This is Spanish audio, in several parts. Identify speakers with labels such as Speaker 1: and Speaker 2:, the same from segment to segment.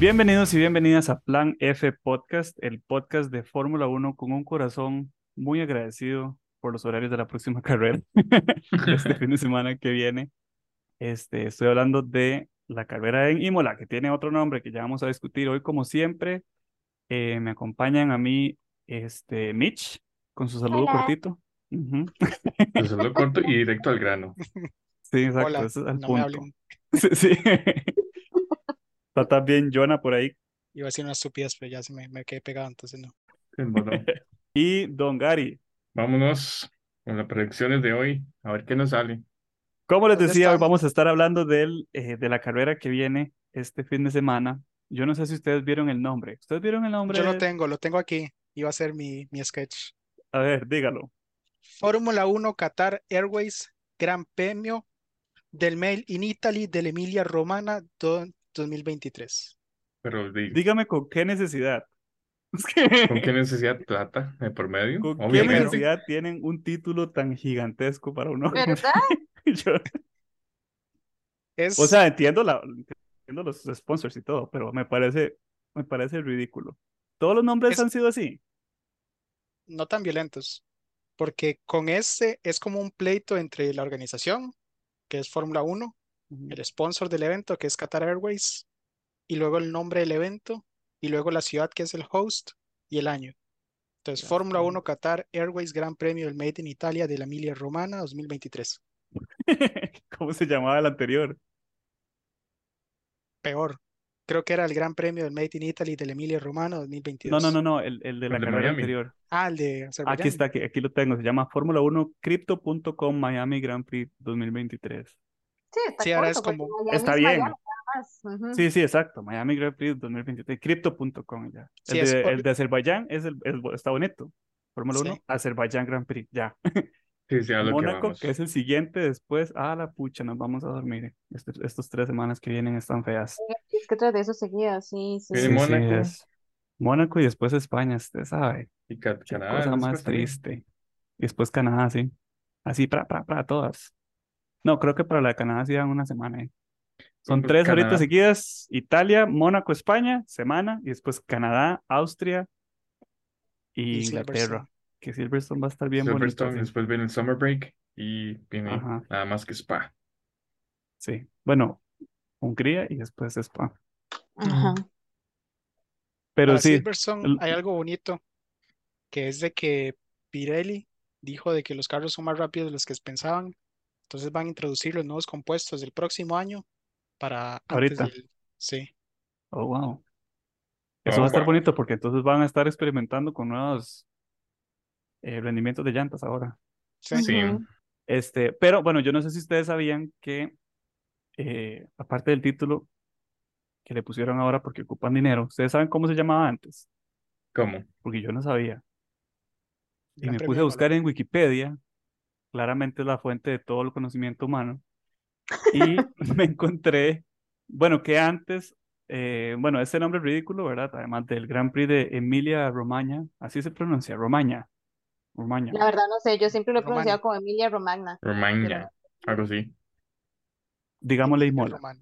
Speaker 1: Bienvenidos y bienvenidas a Plan F Podcast, el podcast de Fórmula 1 con un corazón muy agradecido por los horarios de la próxima carrera, este fin de semana que viene. Este, estoy hablando de la carrera en Imola, que tiene otro nombre que ya vamos a discutir hoy, como siempre. Eh, me acompañan a mí este, Mitch, con su saludo
Speaker 2: Hola.
Speaker 1: cortito. Ujú.
Speaker 3: Pues solo corto y directo al grano.
Speaker 1: Sí, exacto,
Speaker 2: Hola,
Speaker 1: ese es el
Speaker 2: no me
Speaker 1: punto.
Speaker 2: hablen.
Speaker 1: Sí, sí. Está también Jonah por ahí.
Speaker 2: Iba a decir unas estupidez, pero ya se me, me quedé pegado, entonces no.
Speaker 1: Y Don Gary.
Speaker 3: vámonos con las predicciones de hoy, a ver qué nos sale.
Speaker 1: Como les
Speaker 2: ¿Dónde
Speaker 1: decía, hoy vamos a estar hablando del, eh, de la carrera que viene este fin de semana. Yo no sé si ustedes vieron el nombre. ¿Ustedes vieron el nombre?
Speaker 2: Yo lo
Speaker 1: de-
Speaker 2: tengo, lo tengo aquí. Iba a ser mi, mi sketch.
Speaker 1: A ver, dígalo.
Speaker 2: Fórmula 1 Qatar Airways Gran Premio del Mail in Italy del Emilia Romana do- 2023.
Speaker 3: Pero di-
Speaker 1: Dígame con qué necesidad.
Speaker 3: ¿con qué necesidad plata de por medio?
Speaker 1: ¿Con qué necesidad tienen un título tan gigantesco para uno?
Speaker 4: ¿Verdad?
Speaker 2: Es,
Speaker 1: O sea, entiendo, la, entiendo los sponsors y todo, pero me parece, me parece ridículo. Todos los nombres
Speaker 2: Es-
Speaker 1: han sido así.
Speaker 2: no tan violentos, porque con este es como un pleito entre la organización, que es Fórmula 1, el sponsor del evento, que es Qatar Airways, y luego el nombre del evento, y luego la ciudad, que es el host, y el año. Entonces, Fórmula
Speaker 1: ok.
Speaker 2: 1 Qatar Airways Gran Premio del Made in Italia de la Emilia Romana 2023.
Speaker 1: ¿Cómo se llamaba el anterior?
Speaker 2: Peor. Creo que era el Gran Premio del Made in Italy de la Emilia Romana 2022.
Speaker 1: No, no, no, no, el, el de la
Speaker 3: El
Speaker 1: carrera anterior.
Speaker 2: Ah, el de Azerbaiyán.
Speaker 1: Aquí está, aquí, aquí lo tengo. Se llama Fórmula 1 Crypto.com Miami Grand Prix 2023.
Speaker 4: Sí, está
Speaker 2: Sí, ahora es como-
Speaker 1: Está
Speaker 4: es
Speaker 1: bien.
Speaker 4: Miami.
Speaker 1: Sí, sí, exacto. Miami Grand Prix 2023. Crypto.com ya.
Speaker 2: Sí,
Speaker 1: El de,
Speaker 2: por-
Speaker 1: el de Azerbaiyán es el, el- está bonito. Fórmula
Speaker 2: Sí.
Speaker 1: 1, Azerbaiyán Grand Prix. Ya.
Speaker 3: Sí, sí, a lo que
Speaker 1: Mónaco,
Speaker 3: vamos.
Speaker 1: que es el siguiente después. Ah, la pucha, nos vamos a dormir. Estos, estos tres semanas que vienen están feas.
Speaker 4: Es que tras de eso seguía, sí, sí.
Speaker 1: Sí, sí,
Speaker 3: Mónaco.
Speaker 1: es. Mónaco y después España, usted sabe.
Speaker 3: Y Canadá.
Speaker 1: cosa más triste. Y después Canadá, sí. Así para, para, para todas. No, creo que para la de Canadá sí dan una semana. ¿eh? Son tres ahorita
Speaker 3: Canadá.
Speaker 1: seguidas. Italia, Mónaco, España, semana. Y después Canadá, Austria y
Speaker 2: Y
Speaker 1: Inglaterra.
Speaker 2: Silverstone.
Speaker 1: Que Silverstone va a estar bien bonito.
Speaker 3: Silverstone,
Speaker 1: sí.
Speaker 3: después viene el Summer Break y viene
Speaker 1: Ajá.
Speaker 3: nada más que Spa.
Speaker 1: Sí. Bueno, Hungría y después Spa.
Speaker 4: Ajá.
Speaker 1: Pero
Speaker 2: Para
Speaker 1: sí,
Speaker 2: Silverstone
Speaker 1: el-
Speaker 2: hay algo bonito, que es de que Pirelli dijo de que los carros son más rápidos de los que pensaban, entonces van a introducir los nuevos compuestos del próximo año para antes
Speaker 1: Ahorita.
Speaker 2: del... Sí,
Speaker 1: oh, wow. Eso
Speaker 3: Oh,
Speaker 1: va a estar
Speaker 3: wow.
Speaker 1: bonito porque entonces van a estar experimentando con nuevos eh, rendimientos de llantas ahora.
Speaker 2: sí.
Speaker 1: Este, pero bueno, yo no sé si ustedes sabían que, eh, aparte del título que le pusieron ahora porque ocupan dinero, ¿ustedes saben cómo se llamaba antes?
Speaker 3: ¿Cómo?
Speaker 1: Porque yo no sabía. Y me puse a buscar en Wikipedia, claramente es la fuente de todo el conocimiento humano, y me encontré, bueno, que antes, eh, bueno, ese nombre es ridículo, ¿verdad? Además del Gran Prix de Emilia Romagna, así se pronuncia, Romagna, Romagna.
Speaker 4: La verdad no sé, yo siempre lo he pronunciado como Emilia Romagna.
Speaker 3: Romagna. Algo así.
Speaker 1: Digámosle Imola.
Speaker 2: Romana.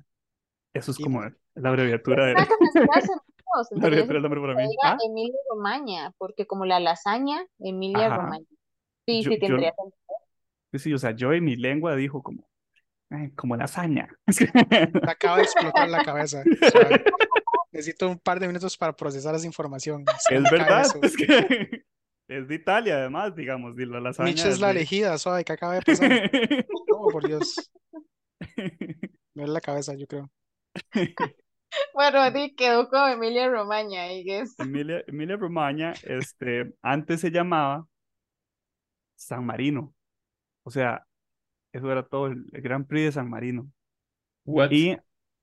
Speaker 1: Eso es como
Speaker 2: Imola.
Speaker 1: la abreviatura de... La abreviatura del nombre para mí. ¿Ah?
Speaker 4: Emilia Romagna, porque como la lasaña, Emilia
Speaker 1: Ajá.
Speaker 4: Romagna. Sí,
Speaker 1: Yo-
Speaker 4: sí,
Speaker 1: yo-
Speaker 4: tendría sentido.
Speaker 1: Sí, sí, o sea, yo en mi lengua dijo como, eh, como lasaña.
Speaker 2: Me acaba de explotar la cabeza. Necesito un par de minutos para procesar esa información.
Speaker 1: Es verdad, es que es de Italia además, digamos, y la lasaña
Speaker 2: Mitch es la
Speaker 1: de-
Speaker 2: elegida, suave, que acaba de pasar. Oh, por Dios. Me duele la cabeza, yo creo.
Speaker 4: Bueno, sí, quedó como Emilia Romagna, I guess.
Speaker 1: Emilia, Emilia Romagna, este, antes se llamaba San Marino. O sea, eso era todo el, el Gran Prix de San Marino.
Speaker 3: What?
Speaker 1: Y,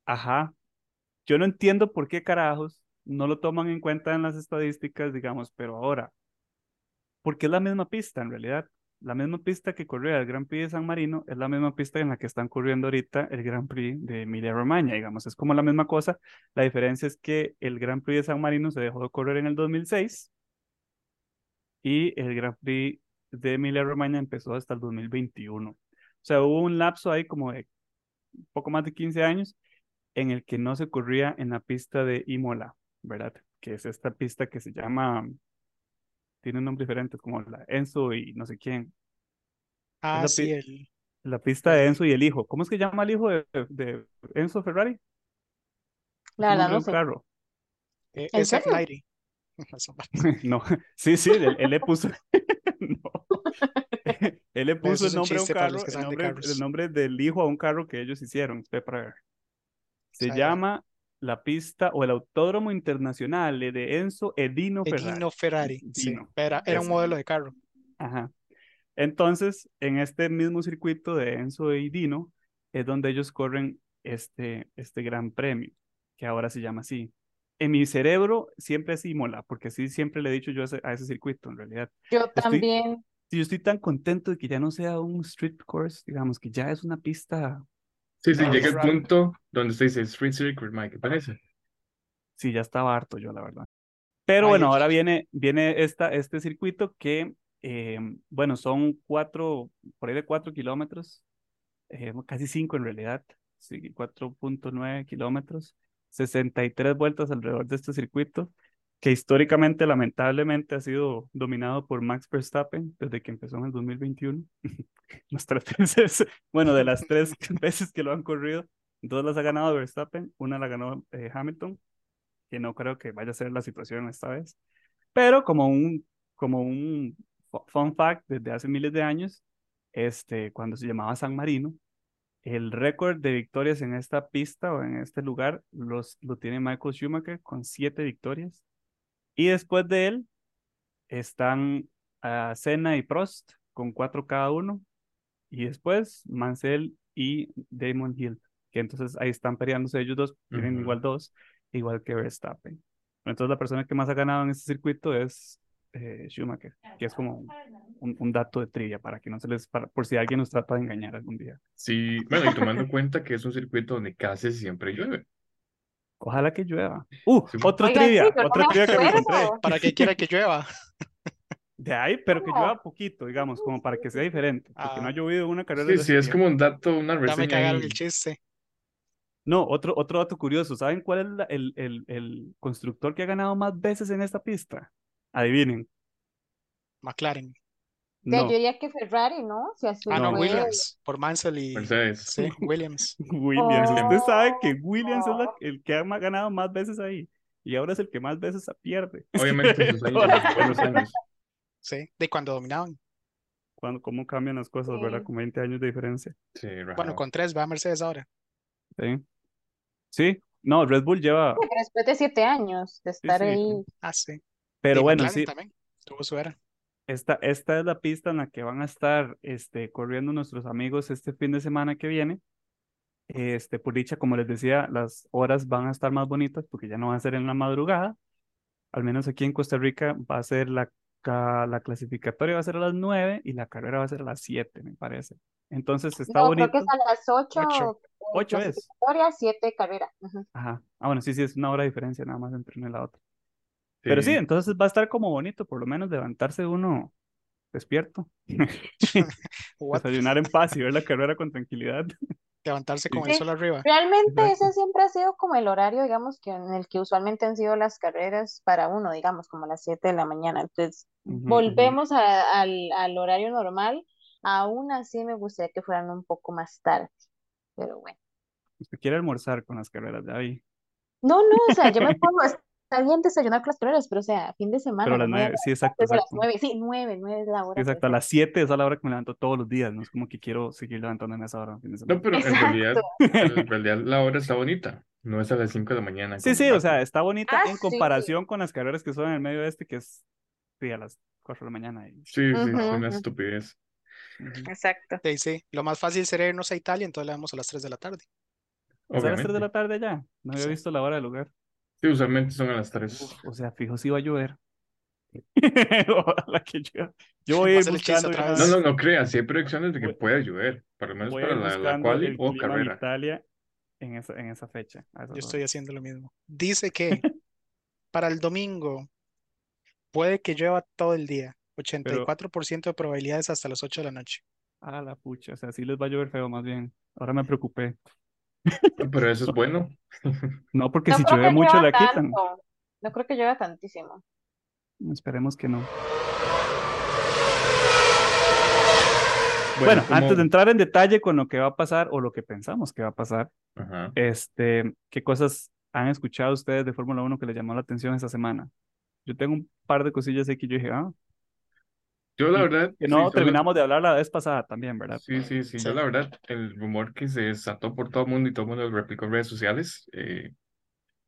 Speaker 1: ajá, yo no entiendo por qué carajos no lo toman en cuenta en las estadísticas, digamos, pero ahora, porque es la misma pista en realidad. La misma pista que corría el Gran Prix de San Marino es la misma pista en la que están corriendo ahorita el Gran Prix de Emilia Romagna, digamos, es como la misma cosa. La diferencia es que el Gran Prix de San Marino se dejó de correr en el 2006 y el Gran Prix de Emilia Romagna empezó hasta el 2021. O sea, hubo un lapso ahí como de poco más de 15 años en el que no se corría en la pista de Imola, ¿verdad? Que es esta pista que se llama, tiene un nombre diferente, como la Enzo y no sé quién.
Speaker 2: Ah,
Speaker 1: la
Speaker 2: sí, el,
Speaker 1: La pista de Enzo y el hijo. ¿Cómo es que llama el hijo de, de Enzo Ferrari?
Speaker 4: La verdad no sé.
Speaker 1: carro.
Speaker 2: eh,
Speaker 4: ¿En
Speaker 2: SF90.
Speaker 1: No, sí, sí, él, él le puso. No. Él le puso el nombre a un carro, el
Speaker 2: de
Speaker 1: el del hijo a un carro que ellos hicieron. Para. Se
Speaker 2: Sabe.
Speaker 1: llama la pista o el Autódromo Internacional de Enzo Edino Ferrari.
Speaker 2: Edino Ferrari, sí. Era, era un modelo de carro.
Speaker 1: Ajá. Entonces, en este mismo circuito de Enzo y Dino, es donde ellos corren este, este gran premio, que ahora se llama así. En mi cerebro siempre es Imola, porque así siempre le he dicho yo a ese, a ese circuito, en realidad.
Speaker 4: Yo
Speaker 1: Estoy-
Speaker 4: también.
Speaker 1: Sí, yo estoy tan contento de que ya no sea un street course, digamos, que ya es una pista,
Speaker 3: Sí, sí, llega el punto donde usted dice Street Circuit, Mike, ¿qué parece?
Speaker 1: sí, ya estaba harto yo, la verdad. Pero
Speaker 2: Ay,
Speaker 1: bueno, ahora viene, viene esta, este circuito que, eh, bueno, son cuatro, por ahí de cuatro kilómetros, eh, casi cinco en realidad, sí, 4.9 kilómetros, 63 vueltas alrededor de este circuito, que históricamente, lamentablemente, ha sido dominado por Max Verstappen desde que empezó en el 2021. Las tres bueno, de las tres veces que lo han corrido, dos las ha ganado Verstappen, una la ganó eh, Hamilton, que no creo que vaya a ser la situación esta vez. Pero como un, como un fu- fun fact, desde hace miles de años, este, cuando se llamaba San Marino, el récord de victorias en esta pista o en este lugar los, lo tiene Michael Schumacher con siete victorias. Y después de él están ah, Senna y Prost con cuatro cada uno. Y después Mansell y Damon Hill, que entonces ahí están peleándose ellos dos, tienen igual dos, igual que Verstappen. Entonces la persona que más ha ganado en este circuito es eh, Schumacher, que es como un, dato de trivia para que no se les, para, por si alguien nos trata de engañar algún día.
Speaker 3: Sí, bueno, y tomando en cuenta que es un circuito donde casi siempre llueve.
Speaker 1: Ojalá que llueva. Uh,
Speaker 3: Sí.
Speaker 1: otro
Speaker 4: Oigan,
Speaker 1: trivia,
Speaker 4: sí, me
Speaker 1: trivia que me encontré.
Speaker 2: Para que quiera que llueva.
Speaker 1: De ahí, pero que llueva poquito, digamos, como para que sea diferente, porque no
Speaker 2: Ah.
Speaker 1: ha llovido en una carrera
Speaker 3: Sí,
Speaker 1: de
Speaker 3: sí, es como un dato, una
Speaker 2: Ya me
Speaker 3: reseña
Speaker 2: cagaron
Speaker 3: ahí.
Speaker 2: el chiste.
Speaker 1: No, otro, otro dato curioso. ¿Saben cuál es la- el, el, el constructor que ha ganado más veces en esta pista? Adivinen.
Speaker 2: McLaren.
Speaker 1: No,
Speaker 4: yo diría que Ferrari, ¿no? Si
Speaker 2: Ah, no. Williams. Por Mansell y.
Speaker 3: Mercedes.
Speaker 2: Sí, Williams.
Speaker 1: Williams. Usted sabe que
Speaker 4: Oh,
Speaker 1: Williams es la- el que ha ganado más veces ahí. Y ahora es el que más veces pierde.
Speaker 3: Obviamente sus años, años.
Speaker 2: Sí, de cuando dominaban.
Speaker 1: Cuando, cómo cambian las cosas, ¿verdad? Con 20 años de diferencia.
Speaker 3: Sí,
Speaker 2: Bueno,
Speaker 3: rajado.
Speaker 2: con tres va Mercedes ahora.
Speaker 1: Sí. Sí. No, Red Bull lleva.
Speaker 4: Pero después de siete años de estar
Speaker 1: sí.
Speaker 4: ahí.
Speaker 2: Ah, sí.
Speaker 1: Pero
Speaker 2: Y
Speaker 1: bueno,
Speaker 2: McLaren
Speaker 1: sí.
Speaker 2: también. Tuvo su era.
Speaker 1: Esta, esta es la pista en la que van a estar este, corriendo nuestros amigos este fin de semana que viene. Este, por dicha, como les decía, las horas van a estar más bonitas porque ya no va a ser en la madrugada. Al menos aquí en Costa Rica va a ser la, la clasificatoria va a ser a las 9 y la carrera va a ser a las 7, me parece. Entonces está
Speaker 4: No, creo que
Speaker 1: bonito.
Speaker 4: es a las ocho.
Speaker 2: Ocho.
Speaker 4: en
Speaker 1: Ocho es.
Speaker 4: clasificatoria, siete carrera. Ujú.
Speaker 1: Ajá. Ah, bueno, sí, sí, es una hora de diferencia nada más entre una y la otra. Pero sí, entonces va a estar como bonito, por lo menos levantarse uno despierto, desayunar en paz y ver la carrera con tranquilidad.
Speaker 2: Levantarse con
Speaker 1: Sí.
Speaker 2: el sol arriba.
Speaker 4: Realmente
Speaker 1: Exacto.
Speaker 4: ese siempre ha sido como el horario, digamos, que en el que usualmente han sido las carreras para uno, digamos, como a las 7 de la mañana. Entonces, volvemos a- al, al horario normal. Aún así me gustaría que fueran un poco más tarde, pero bueno.
Speaker 1: Usted quiere almorzar con las carreras de ahí.
Speaker 4: No, no, o sea, yo me pongo, está bien desayunar con las carreras, pero o sea, fin de semana,
Speaker 1: Pero a las
Speaker 4: no
Speaker 1: nueve, sí, exacto,
Speaker 4: a las
Speaker 1: exacto.
Speaker 4: nueve, sí, nueve, nueve es la
Speaker 1: Sí,
Speaker 4: hora
Speaker 1: exacto, a las 7 es a la hora que me levanto todos los días, no es como que quiero seguir levantándome a esa hora. fin de
Speaker 3: No,
Speaker 1: semana.
Speaker 3: pero en
Speaker 4: Exacto.
Speaker 3: realidad, en realidad la hora está bonita. No es a las 5 de la mañana.
Speaker 1: Sí, sí, o sea, está bonita
Speaker 4: Ah,
Speaker 1: en
Speaker 4: sí.
Speaker 1: comparación con las carreras que son en el medio este, que es sí, a las 4 de la mañana. Y,
Speaker 3: Sí, sí, es una estupidez.
Speaker 4: Exacto.
Speaker 2: Sí, sí. Lo más fácil sería irnos a Italia, entonces le damos a las 3 de la tarde.
Speaker 1: ¿Es a las 3 de la tarde ya? No había
Speaker 2: Sí.
Speaker 1: visto la hora del lugar.
Speaker 3: Sí, usualmente son a las 3.
Speaker 1: Uf, o sea, fijo si va a llover. Ojalá que llueva. Yo voy a ir buscando una
Speaker 3: No, no, no creas. Sí hay predicciones de que
Speaker 1: Voy,
Speaker 3: pueda llover. Por lo menos para la, la quali o
Speaker 1: clima en
Speaker 3: carrera.
Speaker 1: Italia en esa, en esa fecha,
Speaker 2: Yo estoy haciendo lo mismo. Dice que para el domingo puede que llueva todo el día.
Speaker 1: Pero,
Speaker 2: 84% de probabilidades hasta las 8 de la noche.
Speaker 1: a la pucha, o sea, sí les va a llover feo más bien. Ahora me preocupé.
Speaker 3: Pero eso es bueno.
Speaker 1: No, porque
Speaker 4: No
Speaker 1: si
Speaker 4: creo
Speaker 1: llueve
Speaker 4: que
Speaker 1: mucho
Speaker 4: llueva
Speaker 1: la quitan.
Speaker 4: tanto. No creo que llueva tantísimo.
Speaker 1: Esperemos que no.
Speaker 3: Bueno,
Speaker 1: Bueno, antes
Speaker 3: como-
Speaker 1: de entrar en detalle con lo que va a pasar o lo que pensamos que va a pasar,
Speaker 3: Ajá.
Speaker 1: este, ¿qué cosas han escuchado ustedes de Fórmula 1 que les llamó la atención esta semana? Yo tengo un par de cosillas aquí que yo dije, ah,
Speaker 3: Yo la verdad,
Speaker 1: que no terminamos de hablar la vez pasada también, ¿verdad?
Speaker 3: Sí, sí, sí. Yo la verdad, el rumor que se desató por todo el mundo y todo el mundo lo replicó en redes sociales, eh,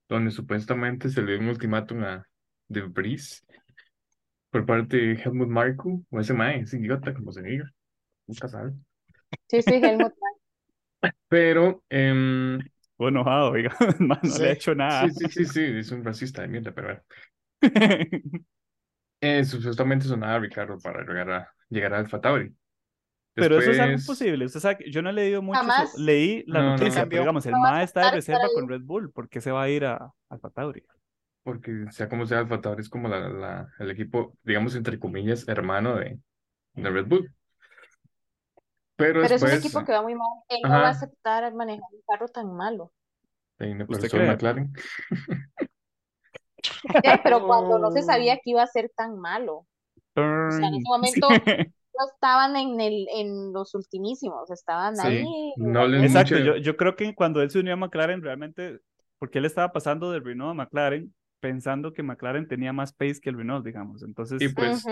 Speaker 3: donde supuestamente se le dio un ultimátum a De Vries por parte de Helmut Marko, o ese mae, ese idiota, como se diga, nunca sabe.
Speaker 4: Sí, sí, Helmut.
Speaker 3: Pero,
Speaker 1: Estuvo enojado, oiga, no le ha hecho nada.
Speaker 3: sí, sí, sí, sí, es un racista de mierda, pero bueno. Eh, supuestamente sonaba Ricardo para llegar a, llegar a Alfa Tauri.
Speaker 1: Pero eso es algo posible. Usted sabe que yo no he leído mucho.
Speaker 4: Jamás.
Speaker 1: leí la
Speaker 3: No, no,
Speaker 1: noticia,
Speaker 2: no.
Speaker 1: pero digamos, el
Speaker 4: No vas a
Speaker 1: MAE está de reserva con Red Bull. ¿Por qué se va a ir a Alfa Tauri?
Speaker 3: Porque sea como sea, Alfa Tauri es como la, la- el equipo, digamos, entre comillas, hermano de, de Red Bull. Pero
Speaker 4: Pero es un equipo que va muy mal. Él no va a aceptar manejar un carro tan malo.
Speaker 1: ¿Usted
Speaker 3: solo
Speaker 1: cree?
Speaker 3: McLaren.
Speaker 4: Pero cuando no se sabía que iba a ser tan malo. O sea, en ese momento no estaban en el, en los ultimísimos, estaban
Speaker 3: Sí,
Speaker 4: ahí.
Speaker 3: no les
Speaker 1: Exacto, yo, yo creo que cuando él se unió a McLaren, realmente, porque él estaba pasando del Renault a McLaren, pensando que McLaren tenía más pace que el Renault, digamos. Entonces,
Speaker 3: Y pues.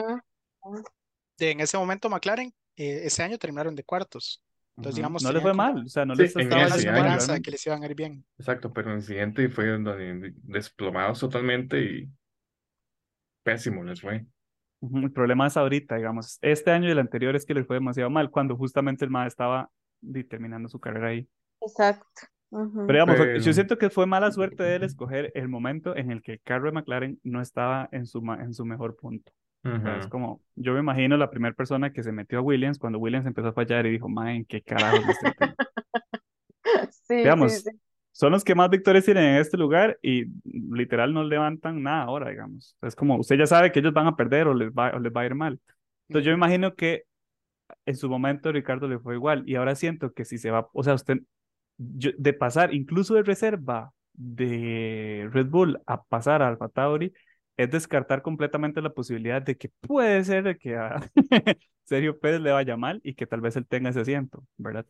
Speaker 2: De- en ese momento McLaren, eh, ese año terminaron de cuartos. Entonces, digamos,
Speaker 1: no le fue mal, o sea, no
Speaker 3: Sí,
Speaker 1: les
Speaker 3: en
Speaker 1: estaba
Speaker 2: la esperanza de que les iban a ir bien.
Speaker 3: exacto, pero el incidente fue donde desplomados totalmente y pésimo les fue.
Speaker 1: El problema es ahorita, digamos, este año y el anterior es que les fue demasiado mal, cuando justamente el MAE estaba terminando su carrera ahí.
Speaker 4: Exacto.
Speaker 1: Pero digamos,
Speaker 3: Pero-
Speaker 1: yo siento que fue mala suerte de él escoger el momento en el que el carro de McLaren no estaba en su, en su mejor punto. O sea, es como, yo me imagino la primera persona que se metió a Williams cuando Williams empezó a fallar y dijo, mae, ¿en qué carajo me estoy metiendo?".
Speaker 4: Sí,
Speaker 1: Digamos,
Speaker 4: sí, sí.
Speaker 1: son los que más victorias tienen en este lugar y literal no levantan nada ahora, digamos. Es como, usted ya sabe que ellos van a perder o les va, o les va a ir mal. Entonces yo me imagino que en su momento Ricardo le fue igual y ahora siento que si se va, o sea, usted, yo- de pasar incluso de reserva de Red Bull a pasar a Alfa Tauri, es descartar completamente la posibilidad de que puede ser que a Sergio Pérez le vaya mal y que tal vez él tenga ese asiento, ¿verdad?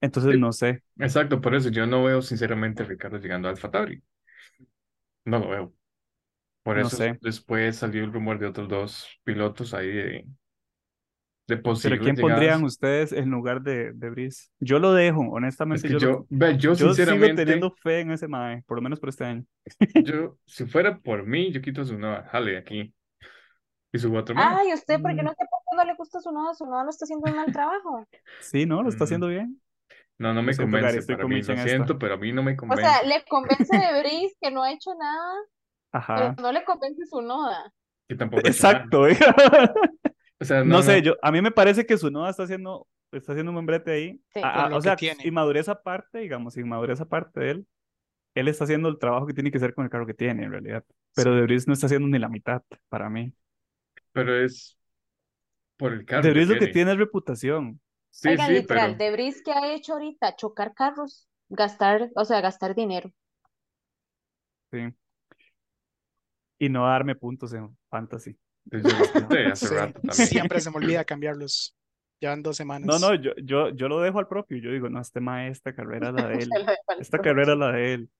Speaker 1: Entonces no sé.
Speaker 3: Exacto, por eso yo no veo sinceramente a Ricardo llegando a Alfa Tauri. No lo veo. Por
Speaker 1: No
Speaker 3: eso
Speaker 1: sé.
Speaker 3: después salió el rumor de otros dos pilotos ahí de, de
Speaker 1: Pero
Speaker 3: posibles
Speaker 1: ¿quién pondrían ustedes en lugar de, de Brice? Yo lo dejo,
Speaker 3: Es
Speaker 1: honestamente.
Speaker 3: que
Speaker 1: yo,
Speaker 3: yo, ve, yo
Speaker 1: yo sigo
Speaker 3: sinceramente,
Speaker 1: teniendo fe en ese mae, por lo menos por este año.
Speaker 3: yo, si fuera por mí, yo quito su nueva jale de aquí y subo otro.
Speaker 4: Ay, ¿usted por qué
Speaker 1: Mm.
Speaker 4: no sé por qué no le gusta su nodo? Su nodo no está haciendo un mal trabajo.
Speaker 1: Sí, ¿no? Lo está
Speaker 3: Mm.
Speaker 1: haciendo bien.
Speaker 3: No, no me convence.
Speaker 1: estoy
Speaker 3: Para mí, lo
Speaker 1: esta.
Speaker 3: siento, pero a mí no me
Speaker 4: O
Speaker 3: convence.
Speaker 4: sea, le convence de Brice que no ha hecho nada,
Speaker 1: Ajá.
Speaker 4: pero no le convence su noda.
Speaker 3: Que tampoco.
Speaker 1: Exacto. oiga.
Speaker 3: O sea,
Speaker 1: No,
Speaker 3: no,
Speaker 1: sé,
Speaker 3: no.
Speaker 1: yo, a mí me parece que su noda está haciendo, está haciendo un buen brete ahí.
Speaker 4: Sí.
Speaker 1: A- a- o
Speaker 2: que
Speaker 1: sea,
Speaker 2: tiene.
Speaker 1: inmadurez aparte, digamos, inmadurez aparte de él, él está haciendo el trabajo que tiene que hacer con el carro que tiene, en realidad. Pero
Speaker 2: Sí.
Speaker 1: De Vries no está haciendo ni la mitad, para mí.
Speaker 3: Pero es por el carro
Speaker 1: De
Speaker 3: que
Speaker 1: Vries lo que
Speaker 3: tiene.
Speaker 1: es reputación.
Speaker 3: Sí,
Speaker 4: Oigan,
Speaker 3: sí,
Speaker 4: literal,
Speaker 3: pero
Speaker 4: de Brice que ha hecho ahorita chocar carros, gastar, o sea, gastar dinero.
Speaker 1: Sí. Y no darme puntos en fantasy.
Speaker 3: Yo lo apunté hace
Speaker 2: Sí.
Speaker 3: rato también.
Speaker 2: Siempre se me olvida cambiarlos. Llevan dos semanas.
Speaker 1: No, no, yo, yo, yo lo dejo al propio. Yo digo, no, este mae, esta carrera es la de él. Esta carrera es la de él.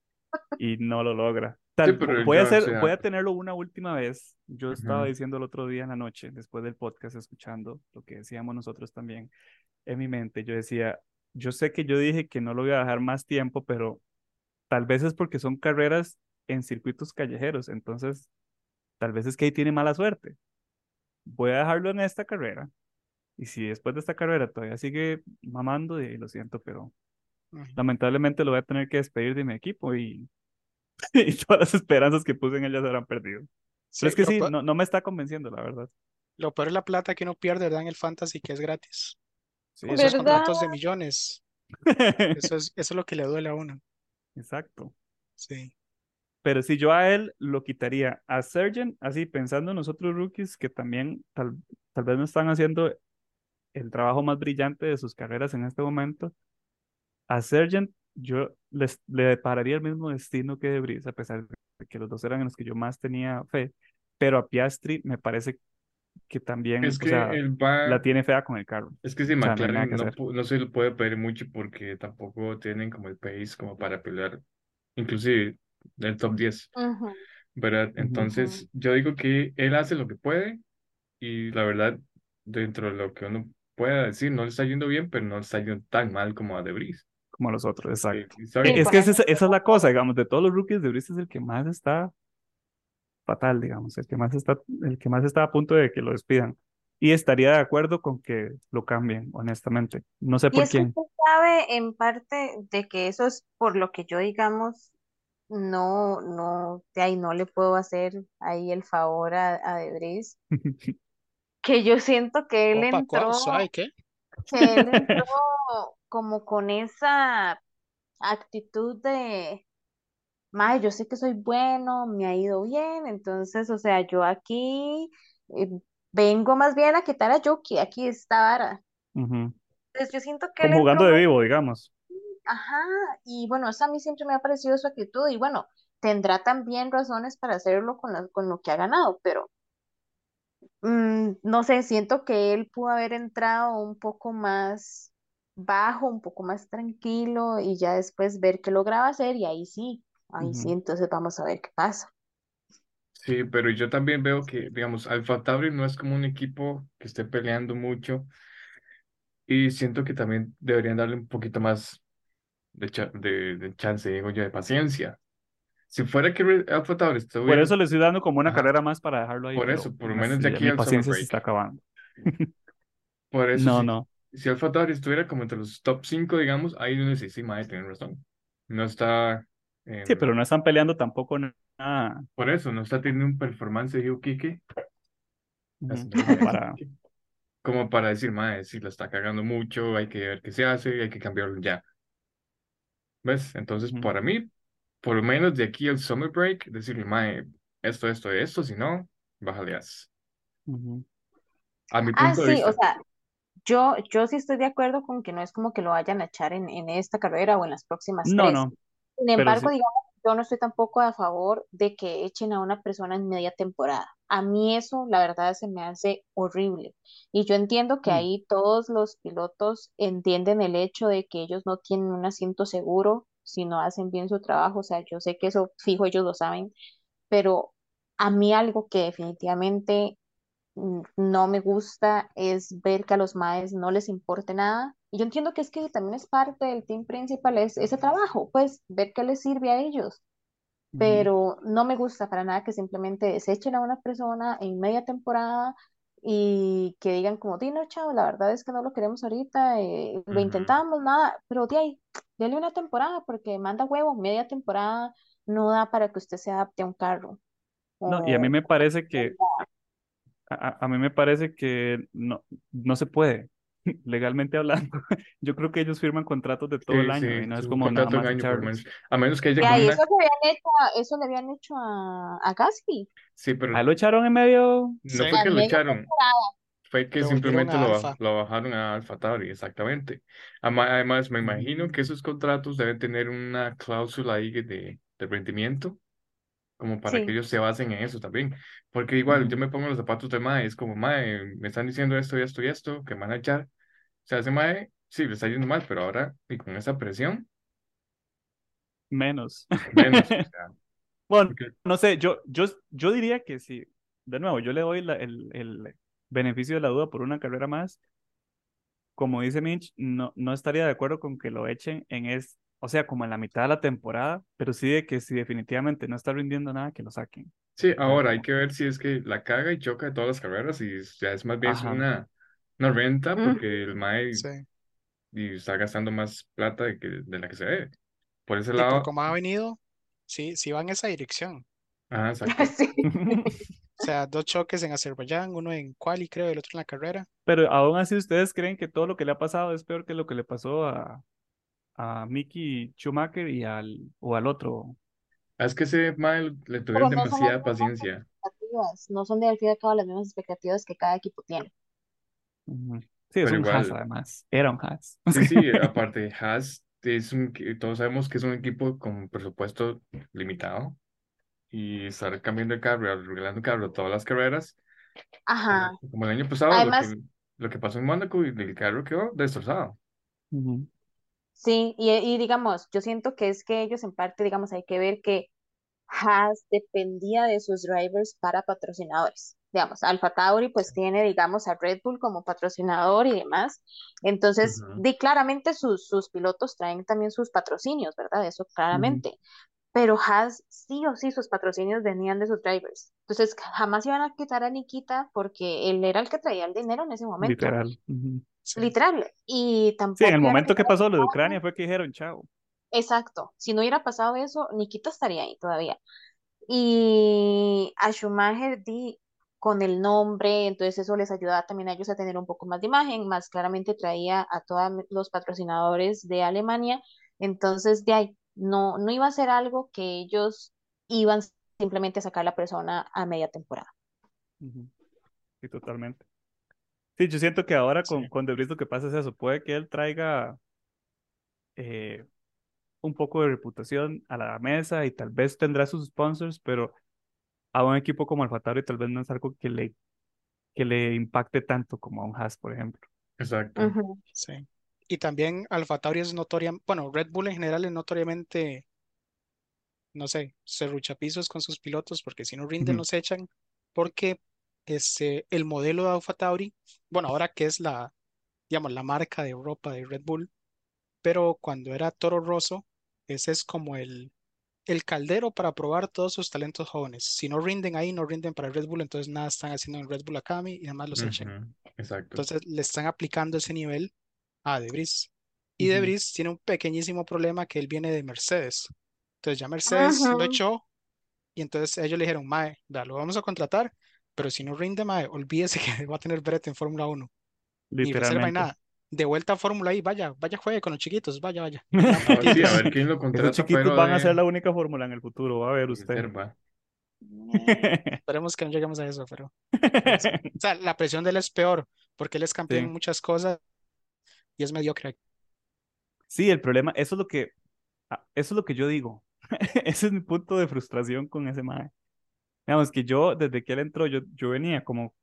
Speaker 1: Y no lo logra. Tal,
Speaker 3: pero
Speaker 1: voy a
Speaker 3: o
Speaker 1: hacer,
Speaker 3: sea-
Speaker 1: voy a tenerlo una última vez. Yo estaba diciendo el otro día en la noche, después del podcast, escuchando lo que decíamos nosotros también en mi mente. Yo decía, yo sé que yo dije que no lo iba a dejar más tiempo, pero tal vez es porque son carreras en circuitos callejeros. Entonces, tal vez es que ahí tiene mala suerte. Voy a dejarlo en esta carrera. Y si después de esta carrera todavía sigue mamando, y lo siento, pero lamentablemente lo voy a tener que despedir de mi equipo y, y todas las esperanzas que puse en él ya se habrán perdido.
Speaker 2: Sí,
Speaker 1: Pero es que sí, no, no me está convenciendo, la verdad.
Speaker 2: Lo peor es la plata que uno pierde, ¿verdad? En el fantasy, que es gratis.
Speaker 1: Sí,
Speaker 2: Con esos
Speaker 4: ¿Verdad?
Speaker 2: contratos de millones. Eso es, eso es lo que le duele a uno.
Speaker 1: Exacto.
Speaker 2: Sí.
Speaker 1: Pero si yo a él lo quitaría. A Sergeant, así pensando en nosotros rookies que también tal, tal vez no están haciendo el trabajo más brillante de sus carreras en este momento, a Sergeant yo les, le pararía el mismo destino que De a pesar de que los dos eran en los que yo más tenía fe, pero a Piastri me parece que también
Speaker 3: Es
Speaker 1: o
Speaker 3: que
Speaker 1: sea,
Speaker 3: va,
Speaker 1: la tiene fea con el carro.
Speaker 3: es que si
Speaker 1: O sea, no
Speaker 3: McLaren se le puede pedir mucho porque tampoco tienen como el pace como para pelear, inclusive del top 10,
Speaker 4: Ujú.
Speaker 3: ¿verdad?
Speaker 1: Ujú.
Speaker 3: Entonces, yo digo que él hace lo que puede y la verdad, dentro de lo que uno pueda decir, no le está yendo bien, pero no le está yendo tan mal como a De Vries.
Speaker 1: como los otros, exacto.
Speaker 4: Sí,
Speaker 1: Es que esa, esa es la cosa, digamos, de todos los rookies, De Vries es el que más está fatal, digamos, el que más está, el que más está a punto de que lo despidan. Y estaría de acuerdo con que lo cambien, honestamente. No sé
Speaker 4: Y
Speaker 1: por
Speaker 4: que
Speaker 1: quién.
Speaker 4: usted sabe en parte de que eso es por lo que yo, digamos, no, no, de ahí no le puedo hacer ahí el favor a, a De Vries, que yo siento que él
Speaker 2: Opa,
Speaker 4: entró,
Speaker 2: ¿Sabe qué?
Speaker 4: que él entró como con esa actitud de, mae, yo sé que soy bueno, me ha ido bien, entonces, o sea, yo aquí eh, vengo más bien a quitar a Yuki, aquí está vara. Entonces yo siento que él
Speaker 1: Como jugando
Speaker 4: entró
Speaker 1: de vivo, digamos.
Speaker 4: Ajá, y bueno, eso a mí siempre me ha parecido su actitud y bueno, tendrá también razones para hacerlo con, la- con lo que ha ganado, pero mm, no sé, siento que él pudo haber entrado un poco más bajo, un poco más tranquilo y ya después ver qué lograba hacer y ahí sí, ahí sí, entonces vamos a ver qué pasa.
Speaker 3: Sí, pero yo también veo que, digamos, Alfa Tauri no es como un equipo que esté peleando mucho y siento que también deberían darle un poquito más de, cha- de, de chance, digo yo, de paciencia. Si fuera que Alfa Tauri
Speaker 1: Por
Speaker 3: estuviera,
Speaker 1: eso le estoy dando como una
Speaker 3: ajá,
Speaker 1: carrera más para dejarlo ahí,
Speaker 3: por eso, por lo menos de aquí al
Speaker 1: paciencia se está acabando.
Speaker 3: por eso
Speaker 1: No,
Speaker 3: si,
Speaker 1: no.
Speaker 3: si Alfa Tauri estuviera como entre los top 5, digamos, ahí uno dice, sí, mae, tienen razón. No está,
Speaker 1: Sí,
Speaker 3: em,
Speaker 1: pero no están peleando tampoco nada
Speaker 3: por eso, no está teniendo un performance de Hugh Kike,
Speaker 1: ujú,
Speaker 3: así,
Speaker 1: como para...
Speaker 3: como para decir, mae, si la está cagando mucho, hay que ver qué se hace, hay que cambiarlo ya. ¿Ves? Entonces, para mí, por lo menos de aquí al summer break, decirle, mae, esto, esto, esto, si no, bájale as.
Speaker 1: ujú.
Speaker 3: A mi
Speaker 4: Ah,
Speaker 3: punto de
Speaker 4: sí, o sea, yo, yo sí estoy de acuerdo con que no es como que lo vayan a echar en, en esta carrera o en las próximas
Speaker 1: No,
Speaker 4: tres.
Speaker 1: no,
Speaker 4: Sin embargo,
Speaker 1: sí.
Speaker 4: digamos, yo no estoy tampoco a favor de que echen a una persona en media temporada. A mí eso, la verdad, se me hace horrible. Y yo entiendo que
Speaker 1: mm,
Speaker 4: ahí todos los pilotos entienden el hecho de que ellos no tienen un asiento seguro si no hacen bien su trabajo. O sea, yo sé que eso fijo, ellos lo saben, pero a mí algo que definitivamente mm, no me gusta es ver que a los maes no les importe nada. Y yo entiendo que es que también es parte del team principal, es ese trabajo, pues ver qué les sirve a ellos. Pero no me gusta para nada que simplemente desechen a una persona en media temporada y que digan como, Dino, chao, la verdad es que no lo queremos ahorita, eh, lo intentamos, nada, pero de ahí, dele una temporada porque manda huevo, media temporada no da para que usted se adapte a un carro.
Speaker 1: No, y a mí me parece que, a, a- a mí me parece que no, no se puede, legalmente hablando. Yo creo que ellos firman contratos de todo
Speaker 3: Sí,
Speaker 1: el año y
Speaker 3: sí,
Speaker 1: no
Speaker 3: es
Speaker 1: como nada más
Speaker 3: año menos. A menos que haya una.
Speaker 4: eso le habían hecho, a- eso le habían hecho a, a Gasly,
Speaker 3: Sí, pero
Speaker 1: Ahí lo echaron en medio.
Speaker 3: no
Speaker 2: Sí,
Speaker 3: fue que lo echaron,
Speaker 4: temporada.
Speaker 3: fue que simplemente lo, bajaron a Alfa Tauri, exactamente. Además, me imagino que esos contratos deben tener una cláusula ahí de, de rendimiento. Como para que
Speaker 4: Sí,
Speaker 3: ellos se basen en eso también. Porque igual, yo me pongo los zapatos de Mae, es como, Mae, me están diciendo esto y esto y esto, que me van a echar. O sea, ese Mae, sí, le está yendo mal, pero ahora, y con esa presión,
Speaker 1: Menos.
Speaker 3: menos, o sea,
Speaker 1: Bueno,
Speaker 3: porque-
Speaker 1: no sé, yo, yo, yo diría que sí. De nuevo, yo le doy la- el, el beneficio de la duda por una carrera más. Como dice Mitch, no, no estaría de acuerdo con que lo echen en es, o sea, como en la mitad de la temporada, pero sí de que si definitivamente no está rindiendo nada, que lo saquen.
Speaker 3: sí, ahora hay
Speaker 1: como,
Speaker 3: que ver si es que la caga y choca de todas las carreras y ya es más bien
Speaker 1: ajá.
Speaker 3: una, una renta
Speaker 4: Mm,
Speaker 3: porque el Mae
Speaker 2: Sí.
Speaker 3: y está gastando más plata de, que, de la que se debe. Por ese
Speaker 2: Y
Speaker 3: lado,
Speaker 2: cómo ha venido, sí, sí va en esa dirección.
Speaker 3: ajá, exacto.
Speaker 4: sí.
Speaker 2: O sea, dos choques en Azerbaiyán, uno en quali, creo, y el otro en la carrera.
Speaker 1: Pero aún así, ¿ustedes creen que todo lo que le ha pasado es peor que lo que le pasó a, a Mickey Schumacher y al, o al otro?
Speaker 3: Es que ese Mae le tuvieron
Speaker 4: no son las
Speaker 3: demasiada paciencia.
Speaker 4: expectativas, no son de al fin y al cabo las mismas expectativas que cada equipo tiene.
Speaker 1: Sí, es
Speaker 3: Pero
Speaker 1: un Haas
Speaker 3: igual,
Speaker 1: además. Era un Haas.
Speaker 3: sí, sí, aparte, Haas es un, todos sabemos que es un equipo con presupuesto limitado y estar cambiando de carro, arreglando el carro todas las carreras,
Speaker 4: Ajá.
Speaker 3: como, como el año pasado, lo
Speaker 4: Además,
Speaker 3: que, lo que pasó en Mónaco y el carro quedó destrozado.
Speaker 1: Ujú.
Speaker 4: Sí, y, y digamos, yo siento que es que ellos en parte, digamos, hay que ver que Haas dependía de sus drivers para patrocinadores. Digamos, Alfa Tauri pues tiene, digamos, a Red Bull como patrocinador y demás. Entonces, claramente sus, sus pilotos traen también sus patrocinios, ¿verdad? Eso claramente. Pero Haas sí o sí sus patrocinios venían de sus drivers. Entonces, jamás iban a quitar a Nikita porque él era el que traía el dinero en ese momento.
Speaker 1: Literal.
Speaker 4: Literal. Y
Speaker 1: Sí,
Speaker 4: tampoco
Speaker 1: en el momento que pasó lo de. Ucrania fue que dijeron, chao.
Speaker 4: Exacto. Si no hubiera pasado eso, Nikita estaría ahí todavía. Y a Schumacher di con el nombre, entonces eso les ayudaba también a ellos a tener un poco más de imagen, más claramente traía a todos los patrocinadores de Alemania, entonces de ahí no, no iba a ser algo que ellos iban simplemente a sacar a la persona a media temporada.
Speaker 1: Sí, totalmente. Sí, yo siento que ahora con,
Speaker 2: Sí.
Speaker 1: con De Vries lo que pasa es eso. Puede que él traiga eh, un poco de reputación a la mesa y tal vez tendrá sus sponsors, pero a un equipo como Alfa Tauri tal vez no es algo que le, que le impacte tanto como a un Haas, por ejemplo.
Speaker 3: Exacto.
Speaker 2: Sí. Y también Alfa Tauri es notoria, bueno, Red Bull en general es notoriamente, no sé, serruchapisos con sus pilotos, porque si no rinden
Speaker 1: Ujú.
Speaker 2: los echan, porque este, el modelo de Alfa Tauri, bueno, ahora que es la, digamos, la marca de Europa de Red Bull, pero cuando era Toro Rosso, ese es como el, el caldero para probar todos sus talentos jóvenes. Si no rinden ahí, no rinden para Red Bull, entonces nada están haciendo en Red Bull Academy y además los echan.
Speaker 3: Ujú. Exacto.
Speaker 2: Entonces le están aplicando ese nivel a De Vries. Y De
Speaker 1: Ujú.
Speaker 2: Vries tiene un pequeñísimo problema que él viene de Mercedes. Entonces ya Mercedes lo
Speaker 4: Ujú.
Speaker 2: echó y entonces ellos le dijeron, Mae, vea, lo vamos a contratar, pero si no rinde, Mae, olvídese que va a tener brete en Fórmula 1. Ni reserva ni
Speaker 1: Literalmente.
Speaker 2: nada. De vuelta a Fórmula I, vaya, vaya, juegue con los chiquitos, vaya, vaya. Le dan
Speaker 3: sí, a
Speaker 2: puntitos.
Speaker 3: ver quién lo
Speaker 1: Esos
Speaker 3: contrata,
Speaker 1: chiquitos
Speaker 3: pero
Speaker 1: van a ser la única fórmula en el futuro, va a ver usted.
Speaker 3: reserva.
Speaker 2: Eh, esperemos que no lleguemos a eso, pero. es- o sea, la presión de él es peor, porque él es campeón en muchas cosas y es mediocre.
Speaker 1: Sí, el problema, eso es lo que, ah, eso es lo que yo digo. Ese es mi punto de frustración con ese mae. Digamos que yo, desde que él entró, yo, yo venía como,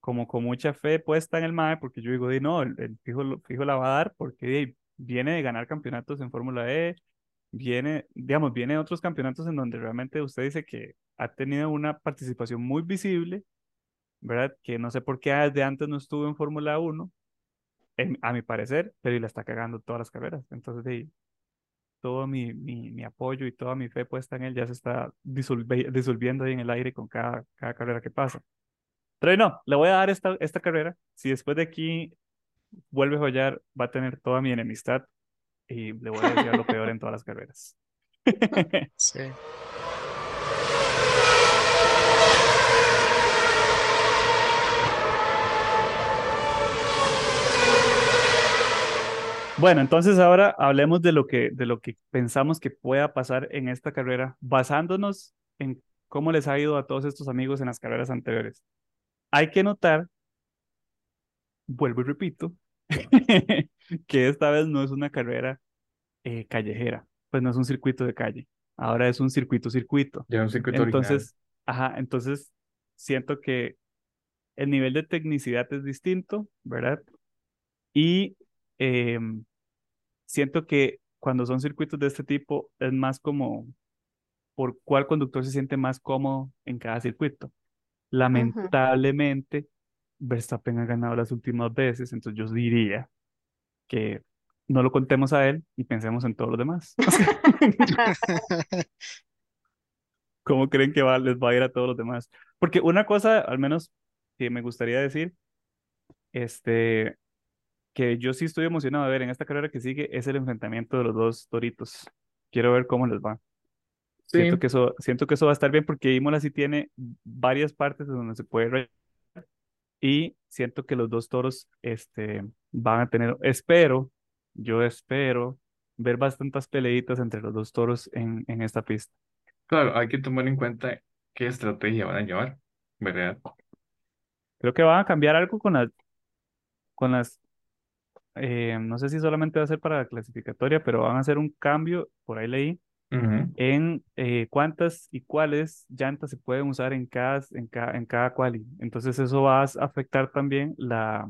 Speaker 1: como con mucha fe puesta en el mae, porque yo digo, di, no, el, el fijo, fijo la va a dar, porque viene de ganar campeonatos en Fórmula E, viene, digamos, viene de otros campeonatos en donde realmente usted dice que ha tenido una participación muy visible, ¿verdad? Que no sé por qué desde antes no estuvo en Fórmula 1, en- a mi parecer, pero y la está cagando todas las carreras. Entonces, di, todo mi, mi, mi apoyo y toda mi fe puesta en él ya se está disolve- disolviendo ahí en el aire con cada, cada carrera que pasa. Pero no, le voy a dar esta, esta carrera. Si después de aquí vuelve a fallar, va a tener toda mi enemistad y le voy a desear lo peor en todas las carreras.
Speaker 2: Sí.
Speaker 1: Bueno, entonces ahora hablemos de lo que, de lo que pensamos que pueda pasar en esta carrera, basándonos en cómo les ha ido a todos estos amigos en las carreras anteriores. Hay que notar, vuelvo y repito, que esta vez no es una carrera eh, callejera, pues no es un circuito de calle, ahora es un circuito-circuito.
Speaker 3: Ya un circuito original.
Speaker 1: Entonces, ajá, entonces siento que el nivel de tecnicidad es distinto, ¿verdad? Y em, siento que cuando son circuitos de este tipo es más como por cuál conductor se siente más cómodo en cada circuito. Lamentablemente, Verstappen ha ganado las últimas veces, entonces yo diría que no lo contemos a él y pensemos en todos los demás. ¿Cómo creen que va, les va a ir a todos los demás? Porque una cosa, al menos que me gustaría decir, este, que yo sí estoy emocionado de ver en esta carrera que sigue, es el enfrentamiento de los dos toritos. Quiero ver cómo les va.
Speaker 3: Sí,
Speaker 1: Siento que eso, siento que eso va a estar bien porque Imola sí tiene varias partes donde se puede rayar y siento que los dos toros este, van a tener, espero, yo espero ver bastantes peleitas entre los dos toros en, en esta pista.
Speaker 3: claro, hay que tomar en cuenta qué estrategia van a llevar, ¿verdad?
Speaker 1: Creo que van a cambiar algo con las, con las eh, no sé si solamente va a ser para la clasificatoria, pero van a hacer un cambio, por ahí leí, en eh, cuántas y cuáles llantas se pueden usar en cada, en cada, en cada quali. Entonces eso va a afectar también la,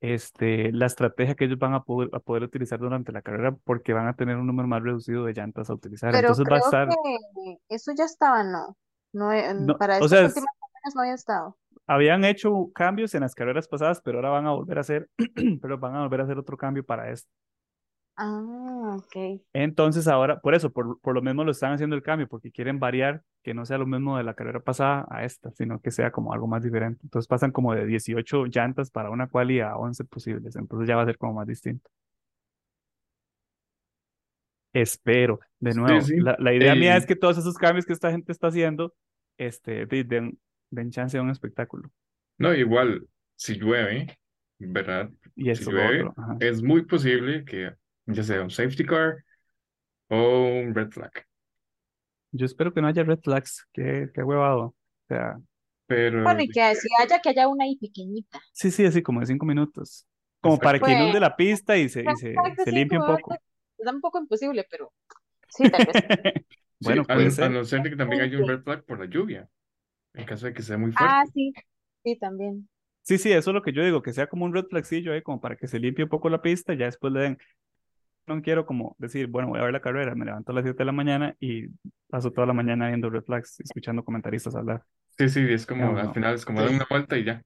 Speaker 1: este, la estrategia que ellos van a poder, a poder utilizar durante la carrera porque van a tener un número más reducido de llantas a utilizar.
Speaker 4: Pero
Speaker 1: Entonces va a
Speaker 4: creo
Speaker 1: estar,
Speaker 4: que eso ya estaba, ¿no? No, eh,
Speaker 1: no,
Speaker 4: para
Speaker 1: o sea, es-
Speaker 4: últimas carreras no había estado.
Speaker 1: Habían hecho cambios en las carreras pasadas, pero ahora van a volver a hacer, pero van a volver a hacer otro cambio para esto.
Speaker 4: Ah, ok.
Speaker 1: Entonces ahora, por eso, por, por lo mismo lo están haciendo el cambio, porque quieren variar, que no sea lo mismo de la carrera pasada a esta, sino que sea como algo más diferente. Entonces pasan como de 18 llantas para una quali a 11 posibles, entonces ya va a ser como más distinto. Espero, de nuevo,
Speaker 3: sí.
Speaker 1: la, la idea mía
Speaker 3: Eh,
Speaker 1: es que todos esos cambios que esta gente está haciendo, este, de- den, den chance a un espectáculo.
Speaker 3: No, igual, si llueve, ¿verdad?
Speaker 1: Y eso
Speaker 3: llueve,
Speaker 1: otro.
Speaker 3: es muy posible que ya sea un safety car o un red flag.
Speaker 1: Yo espero que no haya red flags, qué, qué huevado. O sea,
Speaker 3: Pero,
Speaker 4: Bueno, y que si haya, que haya una ahí pequeñita.
Speaker 1: sí, sí, así como de cinco minutos. Como para que
Speaker 4: Pues,
Speaker 1: inunde la pista y se, y
Speaker 4: red
Speaker 1: se,
Speaker 4: de
Speaker 1: limpie un poco.
Speaker 4: Es un poco imposible, pero sí, tal vez.
Speaker 3: sí,
Speaker 1: Bueno,
Speaker 3: a,
Speaker 1: puede
Speaker 3: a
Speaker 1: ser.
Speaker 3: no ser de que también haya un
Speaker 4: Sí.
Speaker 3: red flag por la lluvia, en caso de que sea muy
Speaker 4: Ah,
Speaker 3: fuerte.
Speaker 4: sí, sí, también.
Speaker 1: Sí, sí, eso es lo que yo digo, que sea como un red flagcillo ahí, como para que se limpie un poco la pista y ya después le den. No quiero como decir, bueno, voy a ver la carrera, me levanto a las 7 de la mañana y paso toda la mañana viendo red flags, escuchando comentaristas hablar.
Speaker 3: Sí, sí, es como,
Speaker 1: No,
Speaker 3: al
Speaker 1: no.
Speaker 3: final es como
Speaker 2: Sí.
Speaker 3: dar una vuelta y ya.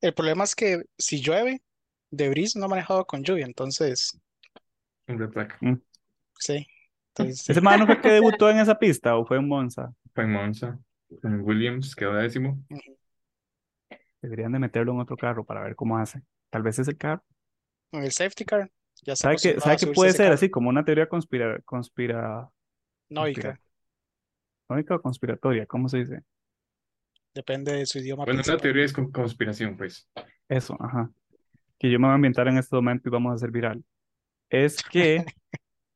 Speaker 2: El problema es que si llueve, Debris no ha manejado con lluvia, entonces,
Speaker 3: un red flag.
Speaker 1: Mm.
Speaker 2: sí. Entonces, sí.
Speaker 1: ¿Ese man no fue que debutó en esa pista o fue en Monza?
Speaker 3: Fue en Monza, Williams quedó décimo.
Speaker 1: Deberían de meterlo en otro carro para ver cómo hace. Tal vez es el carro.
Speaker 2: En el safety car, ya
Speaker 1: ¿Sabe qué,
Speaker 2: acostumbrado
Speaker 1: sabe
Speaker 2: a
Speaker 1: puede ser
Speaker 2: carro.
Speaker 1: así? Como una teoría conspira, conspira,
Speaker 2: Noica,
Speaker 1: conspiranoica o conspiratoria, ¿cómo se dice?
Speaker 2: depende de su idioma
Speaker 3: Bueno, una teoría es con conspiración, pues.
Speaker 1: Eso, ajá. Que yo me voy a ambientar en este momento y vamos a hacer viral. Es que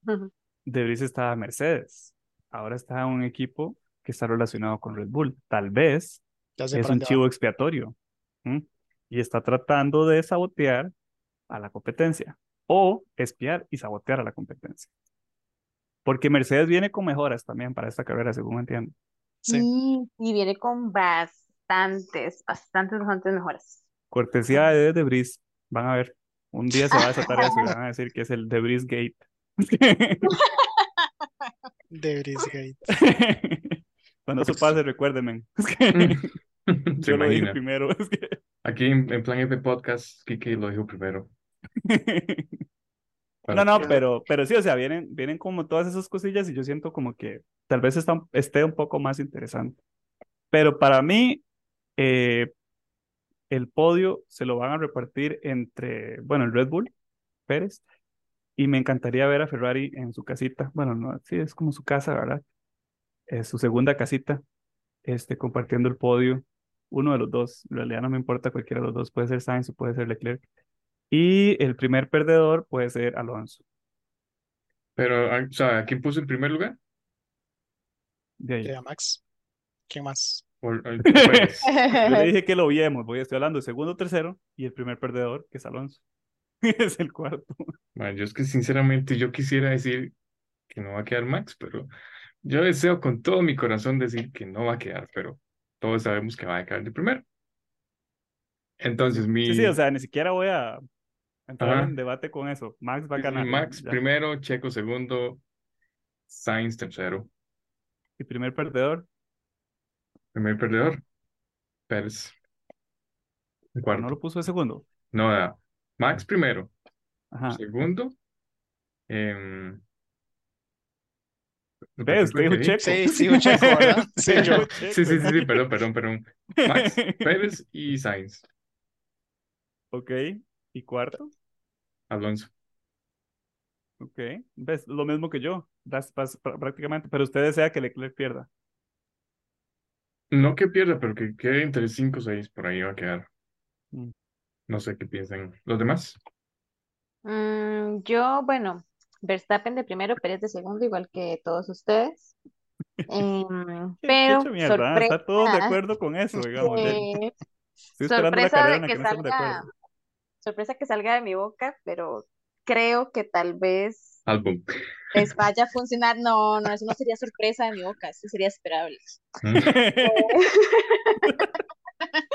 Speaker 1: De Vries estaba Mercedes. Ahora está en un equipo que está relacionado con Red Bull. Tal vez es un chivo expiatorio. ¿m? Y está tratando de sabotear a la competencia. O espiar y sabotear a la competencia. Porque Mercedes viene con mejoras también para esta carrera, según entiendo.
Speaker 2: Sí.
Speaker 4: Y, y viene con bastantes, bastantes, bastantes mejoras.
Speaker 1: Cortesía de De Vries. Van a ver. Un día se va a desatar eso y van a decir que es el De Vries Gate.
Speaker 2: Debris Gate.
Speaker 1: Cuando eso pase, recuérdenme. Es que yo lo dije
Speaker 3: imagina.
Speaker 1: primero. Es que...
Speaker 3: Aquí en, en Plan F Podcast, Kiki lo dijo primero.
Speaker 1: No, no, pero, pero sí, o sea, vienen, vienen como todas esas cosillas y yo siento como que tal vez está, esté un poco más interesante. Pero para mí, eh, el podio se lo van a repartir entre, bueno, el Red Bull, Pérez, y me encantaría ver a Ferrari en su casita. Bueno, no, sí, es como su casa, ¿verdad? Es su segunda casita, este, compartiendo el podio. Uno de los dos, en realidad no me importa cualquiera de los dos, puede ser Sainz o puede ser Leclerc. Y el primer perdedor puede ser Alonso.
Speaker 3: Pero, ah, o sea, ¿quién puso en primer lugar?
Speaker 1: De ahí.
Speaker 2: Ya, Max. ¿Quién más?
Speaker 3: O- o- pues,
Speaker 1: Yo le dije que lo viemos, voy, estoy hablando de segundo, tercero y el primer perdedor, que es Alonso. Es el cuarto.
Speaker 3: man, yo es que sinceramente yo quisiera decir que no va a quedar Max, pero yo deseo con todo mi corazón decir que no va a quedar, pero todos sabemos que va a quedar de primero. Entonces, mi
Speaker 1: Sí, sí, o sea, ni siquiera voy a entrar
Speaker 3: Ajá.
Speaker 1: en debate con eso. Max va a ganar.
Speaker 3: Max
Speaker 1: ya.
Speaker 3: primero, Checo segundo, Sainz tercero,
Speaker 1: Y primer perdedor,
Speaker 3: primer perdedor, Pérez,
Speaker 1: no
Speaker 3: cuarto.
Speaker 1: lo puso de segundo.
Speaker 3: No, ah, Max primero,
Speaker 1: Ajá.
Speaker 3: segundo, em,
Speaker 1: Ve,
Speaker 3: repetí
Speaker 1: usted
Speaker 3: lo que
Speaker 1: dijo. Checo.
Speaker 2: Sí, sí, un checo, ¿verdad? Sí, yo.
Speaker 3: Sí, sí, sí, sí, perdón, perdón, perdón. Max, Pérez y Sainz,
Speaker 1: Ok. ¿Y cuarto?
Speaker 3: Alonso.
Speaker 1: Ok. ¿Ves? Lo mismo que yo. Das- pas- pr- prácticamente. Pero usted desea que Leclerc pierda.
Speaker 3: No que pierda, pero que quede entre 5 o 6, por ahí va a quedar.
Speaker 1: Mm.
Speaker 3: No sé qué piensan los demás.
Speaker 4: Mm, yo, bueno, Verstappen de primero, Pérez de segundo, igual que todos ustedes. Em, pero
Speaker 1: hecho mierda. ¿ah? Está todos de
Speaker 4: sorpresa
Speaker 1: acuerdo con eso, digamos. de, Estoy
Speaker 4: sorpresa de que
Speaker 1: que no estamos de
Speaker 4: salga, sorpresa que salga de mi boca, pero creo que tal vez
Speaker 3: Álbum.
Speaker 4: les vaya a funcionar. No, no, eso no sería sorpresa de mi boca, eso sería esperable.
Speaker 3: Mm.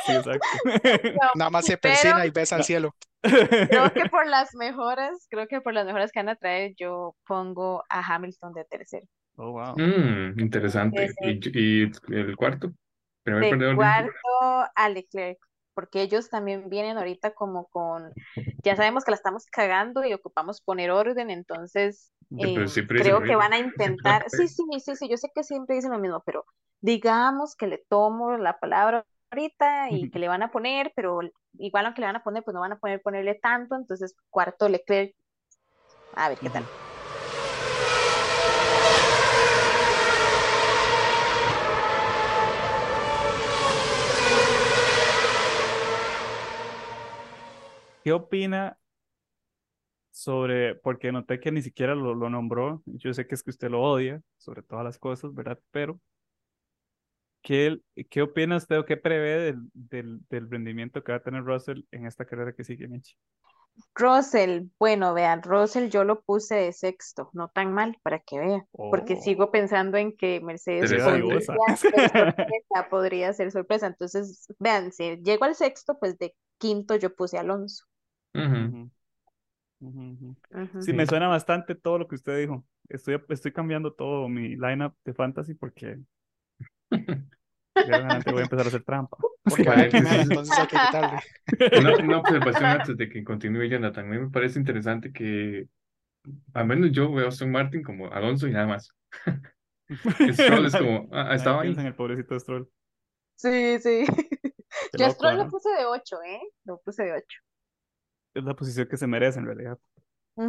Speaker 1: Sí, exacto.
Speaker 4: No,
Speaker 2: Nada más se
Speaker 4: Pero-
Speaker 2: persina y besa al cielo.
Speaker 4: creo que por las mejoras, creo que por las mejoras que van a traer, yo pongo a Hamilton de tercero.
Speaker 1: Oh, wow.
Speaker 3: Mm, interesante.
Speaker 4: Sí,
Speaker 3: ¿Y, y el cuarto? Primer
Speaker 4: De
Speaker 3: perdedor.
Speaker 4: cuarto a Leclerc, porque ellos también vienen ahorita como con, ya sabemos que la estamos cagando y ocupamos poner orden, entonces eh, creo que van a intentar, sí, sí, sí, sí, yo sé que siempre dicen lo mismo, pero digamos que le tomo la palabra ahorita y que le van a poner, pero igual aunque le van a poner, pues no van a poner ponerle tanto, entonces cuarto Leclerc, a ver qué tal.
Speaker 1: ¿Qué opina sobre, porque noté que ni siquiera lo, lo nombró, yo sé que es que usted lo odia sobre todas las cosas, ¿verdad? Pero, ¿qué, qué opina usted o qué prevé del, del, del rendimiento que va a tener Russell en esta carrera que sigue, Michi?
Speaker 4: Russell, bueno, vean, Russell yo lo puse de sexto, no tan mal para que vean, porque
Speaker 1: Oh.
Speaker 4: sigo pensando en que Mercedes podría ser sorpresa, podría ser sorpresa. Entonces, vean, si llego al sexto, pues de quinto yo puse a Alonso.
Speaker 3: Ujú.
Speaker 1: Sí, me suena bastante todo lo que usted dijo. Estoy, estoy cambiando todo mi lineup de fantasy porque de voy a empezar a hacer trampa.
Speaker 2: Porque van a
Speaker 3: Paréntesis.
Speaker 2: primero, entonces hay que quitarle.
Speaker 3: Una, una observación antes de que continúe Jonathan. A mí me parece interesante que, al menos yo veo a Aston Martin como Alonso y nada más. Stroll es como, ah, estaba ahí.
Speaker 1: en el pobrecito Stroll.
Speaker 4: Sí, sí.
Speaker 1: Qué
Speaker 4: Yo a
Speaker 1: loco,
Speaker 4: Stroll
Speaker 1: ¿no?
Speaker 4: lo puse de ocho, ¿eh? Lo puse de ocho.
Speaker 1: Es la posición que se merece en realidad.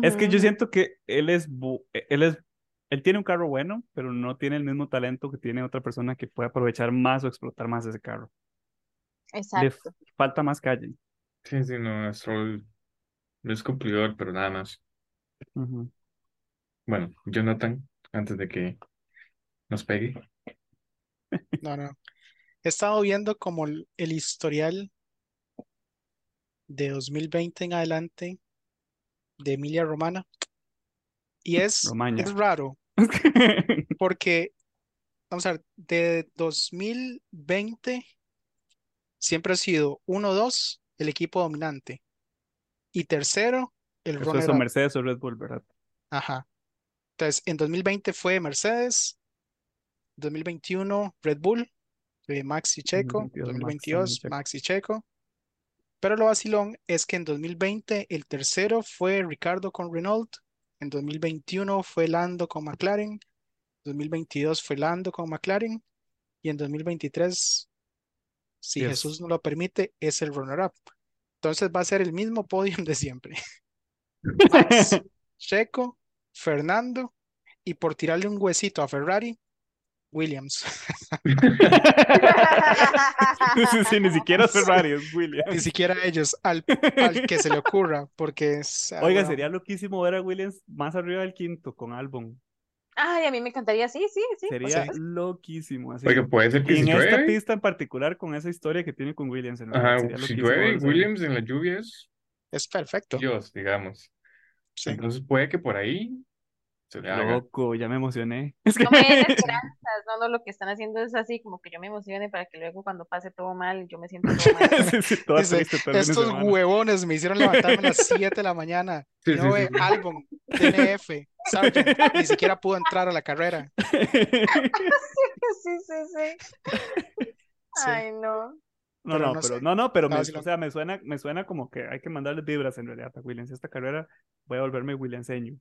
Speaker 1: Es que yo siento que él es, bu- él es, él tiene un carro bueno, pero no tiene el mismo talento que tiene otra persona que puede aprovechar más o explotar más ese carro. Le
Speaker 4: Exacto.
Speaker 1: f- falta más calle.
Speaker 3: Sí, sí, no, Stroll no es cumplidor, pero nada más.
Speaker 1: Ujú.
Speaker 3: Bueno, Jonathan, antes de que nos pegue.
Speaker 2: No, no. He estado viendo como el, el historial de 2020 en adelante de Emilia Romana y es, es raro porque, vamos a ver, de 2020 siempre ha sido 1-2 el equipo dominante y tercero el
Speaker 1: Eso es o. Mercedes o Red Bull, ¿verdad?
Speaker 2: Ajá. Entonces, en 2020 fue Mercedes, 2021 Red Bull, eh, Max y Checo,
Speaker 1: 2022 Max
Speaker 2: 2022
Speaker 1: también, Checo.
Speaker 2: Max y Checo. Pero lo vacilón es que en 2020 el tercero fue Ricardo con Renault, en 2021 fue Lando con McLaren, 2022 fue Lando con McLaren y en 2023, si
Speaker 1: Yes.
Speaker 2: Jesús no lo permite, es el runner-up. Entonces va a ser el mismo podium de siempre. Max, Checo, Fernando y por tirarle un huesito a Ferrari, Williams.
Speaker 1: Sí, sí, ni siquiera Ferrari, es
Speaker 2: Ni
Speaker 1: Williams.
Speaker 2: siquiera ellos, al, al que se le ocurra, porque es, ah,
Speaker 1: Oiga,
Speaker 2: bueno,
Speaker 1: sería loquísimo ver a Williams más arriba del quinto con Albon.
Speaker 4: Ay, a mí me encantaría, sí, sí, sí.
Speaker 1: Sería loquísimo. Así.
Speaker 3: Oiga, puede ser que
Speaker 1: Y
Speaker 3: si
Speaker 1: en esta pista en particular, con esa historia que tiene con Williams, en
Speaker 3: ajá,
Speaker 1: sería
Speaker 3: si llueve Williams en la lluvia es
Speaker 2: es perfecto.
Speaker 3: Dios, digamos.
Speaker 2: Sí.
Speaker 3: Entonces puede que por ahí se le haga.
Speaker 1: Loco, ya me emocioné. Es que
Speaker 4: No me den esperanzas, no, no, lo que están haciendo es así, como que yo me emocione para que luego cuando pase todo mal, yo me siento todo mal.
Speaker 1: Sí, sí,
Speaker 2: Dice,
Speaker 1: triste
Speaker 2: Estos huevones me hicieron levantarme a las 7 de la mañana.
Speaker 3: Sí,
Speaker 2: no
Speaker 3: sí,
Speaker 2: ve
Speaker 3: sí.
Speaker 2: álbum, DNF, Sargent, ni siquiera pudo entrar a la carrera.
Speaker 4: Sí, sí, sí.
Speaker 2: Sí.
Speaker 4: Ay, no.
Speaker 1: No,
Speaker 2: Pero
Speaker 1: no,
Speaker 2: no
Speaker 1: pero
Speaker 2: sé.
Speaker 1: no, no, pero me, o sea, me suena, me suena como que hay que mandarle vibras en realidad a Williams. Esta carrera voy a volverme Williamseño.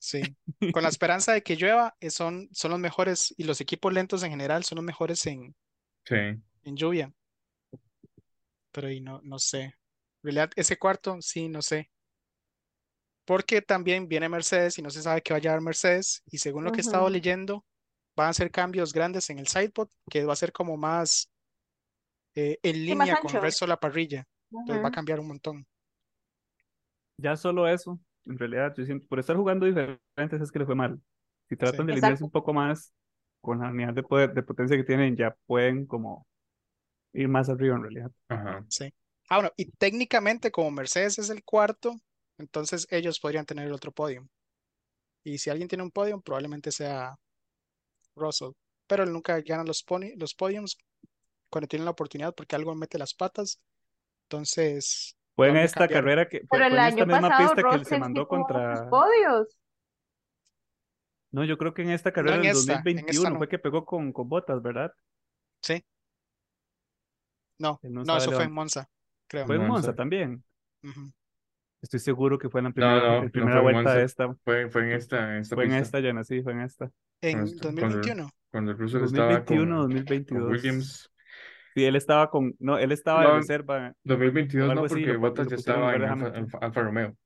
Speaker 2: Sí. Con la esperanza de que llueva, eh, son, son los mejores, y los equipos lentos en general son los mejores en,
Speaker 3: Sí.
Speaker 2: en lluvia. Pero y no, no sé. En realidad, ese cuarto, sí, no sé. Porque también viene Mercedes y no se sabe qué va a llevar Mercedes. Y según lo que he estado leyendo, van a hacer cambios grandes en el sidepod, que va a ser como más eh, en
Speaker 4: más
Speaker 2: línea con el resto de la parrilla. Entonces va a cambiar un montón.
Speaker 1: Ya solo eso, en realidad, yo siento, por estar jugando diferentes es que le fue mal. Si tratan de alinearse un poco más con la unidad de poder, de potencia que tienen, ya pueden como ir más arriba en realidad.
Speaker 3: Ajá.
Speaker 2: Sí. Ah, bueno, y técnicamente como Mercedes es el cuarto, entonces ellos podrían tener el otro podio. Y si alguien tiene un podio, probablemente sea Russell. Pero él nunca gana los, poni- los podiums cuando tiene la oportunidad porque algo mete las patas. Entonces,
Speaker 1: Fue en
Speaker 2: ¿dónde
Speaker 1: esta
Speaker 2: cambiaron?
Speaker 1: carrera que fue,
Speaker 4: Pero
Speaker 1: fue
Speaker 4: el
Speaker 1: en esta
Speaker 4: año
Speaker 1: misma
Speaker 4: pasado
Speaker 1: pista que él se mandó contra.
Speaker 4: podios.
Speaker 1: No, yo creo que en esta
Speaker 2: No
Speaker 1: carrera
Speaker 2: en
Speaker 1: del
Speaker 2: esta, en esta
Speaker 1: 2021
Speaker 2: no.
Speaker 1: fue que pegó con, con botas, ¿verdad?
Speaker 2: Sí. No,
Speaker 1: no
Speaker 2: no, eso fue en
Speaker 1: levantar.
Speaker 2: Monza, creo.
Speaker 1: Fue en
Speaker 3: Monza.
Speaker 1: Monza también.
Speaker 2: Ujú.
Speaker 1: Estoy seguro que fue en la
Speaker 3: No,
Speaker 1: primera,
Speaker 3: no,
Speaker 1: en
Speaker 3: no
Speaker 1: primera
Speaker 3: en
Speaker 1: vuelta de esta.
Speaker 3: Fue, fue en esta, en esta
Speaker 1: Fue en
Speaker 3: pista.
Speaker 1: esta, Jonah, sí, fue en esta.
Speaker 2: En
Speaker 3: Cuando, cuando,
Speaker 2: 2021.
Speaker 3: cuando Russell estaba
Speaker 1: 2021,
Speaker 3: con, con
Speaker 1: 2022.
Speaker 3: Williams.
Speaker 1: Sí, él estaba con, no, él estaba de
Speaker 3: No,
Speaker 1: reserva o
Speaker 3: 2022
Speaker 1: algo
Speaker 3: no, porque Bottas
Speaker 1: lo
Speaker 3: ya
Speaker 1: en
Speaker 3: estaba en Alfa,
Speaker 1: Hamilton.
Speaker 3: Alfa- Alfa Romeo.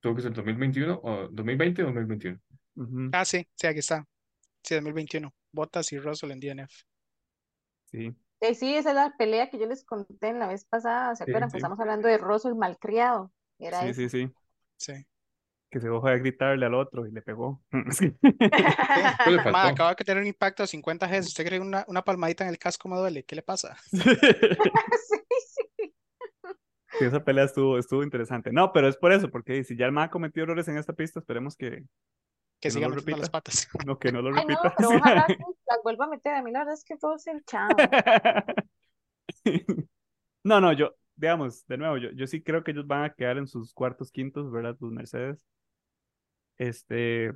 Speaker 3: Tuvo que ser 2021 o 2020 o 2021.
Speaker 1: Ujú,
Speaker 2: Ah, sí, sí, aquí está. Sí, 2021. Bottas y Russell en DNF.
Speaker 1: sí.
Speaker 4: Eh, sí, esa es la pelea que yo les conté en la vez pasada, ¿se acuerdan?
Speaker 3: sí.
Speaker 4: Pues estamos hablando de Russell malcriado. Era
Speaker 1: Sí, sí, sí.
Speaker 2: Sí.
Speaker 1: Que se dejó de gritarle al otro y le pegó. Sí.
Speaker 3: ¿Qué le
Speaker 2: Ma, acaba de tener un impacto de 50 Hz. ¿Usted cree una, una palmadita en el casco me duele? ¿Qué le pasa?
Speaker 4: sí, sí.
Speaker 1: Sí, esa pelea estuvo, estuvo interesante. No, pero es por eso, porque si ya el man cometió errores en esta pista, esperemos que,
Speaker 2: Que
Speaker 1: que no
Speaker 2: siga
Speaker 1: lo
Speaker 2: metiendo las patas.
Speaker 1: No, que no lo
Speaker 4: Ay, no,
Speaker 1: repita.
Speaker 4: pero ojalá que las vuelva a meter. A mí la verdad es que Russell, chao.
Speaker 1: No, no, yo, digamos, de nuevo, yo, yo sí creo que ellos van a quedar en sus cuartos, quintos, ¿verdad? Los Mercedes. Este,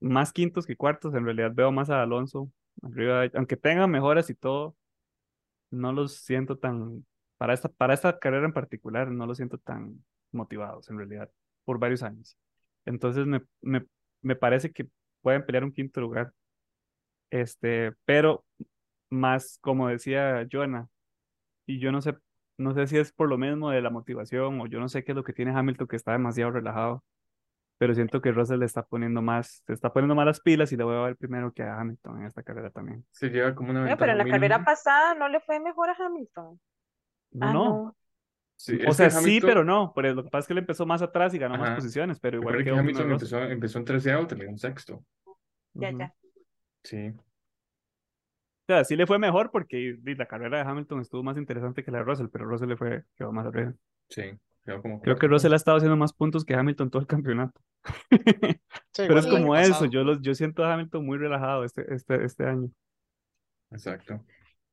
Speaker 1: más quintos que cuartos, en realidad veo más a Alonso arriba, aunque tengan mejoras y todo, no los siento tan, para esta, para esta carrera en particular, no los siento tan motivados, en realidad, por varios años. Entonces, me, me, me parece que pueden pelear un quinto lugar. Este, pero más, como decía Joana, y yo no sé, no sé si es por lo mismo de la motivación o yo no sé qué es lo que tiene Hamilton que está demasiado relajado, pero siento que Russell le está poniendo más, se está poniendo más las pilas y le voy a ver primero que a Hamilton en esta carrera también.
Speaker 3: Se lleva como una
Speaker 4: Bueno, pero
Speaker 3: ventaja
Speaker 4: en la carrera pasada no le fue mejor a Hamilton.
Speaker 1: No,
Speaker 4: Ah,
Speaker 1: no.
Speaker 4: no.
Speaker 3: Sí,
Speaker 1: O sea, sí, pero no. Pero lo que pasa es que él empezó más atrás y ganó más posiciones, pero igual
Speaker 3: recuerda que Hamilton empezó, empezó en treceavo, terminó en sexto.
Speaker 4: Ya,
Speaker 1: Ujú.
Speaker 4: ya.
Speaker 3: Sí,
Speaker 1: O sea, sí le fue mejor porque la carrera de Hamilton estuvo más interesante que la de Russell, pero Russell le fue, quedó más arriba.
Speaker 3: sí, como
Speaker 1: Creo que Russell ha estado haciendo más puntos que Hamilton todo el campeonato.
Speaker 2: Sí,
Speaker 1: Pero es como eso,
Speaker 2: pasado.
Speaker 1: yo, los, yo siento a Hamilton muy relajado este, este, este año.
Speaker 3: Exacto.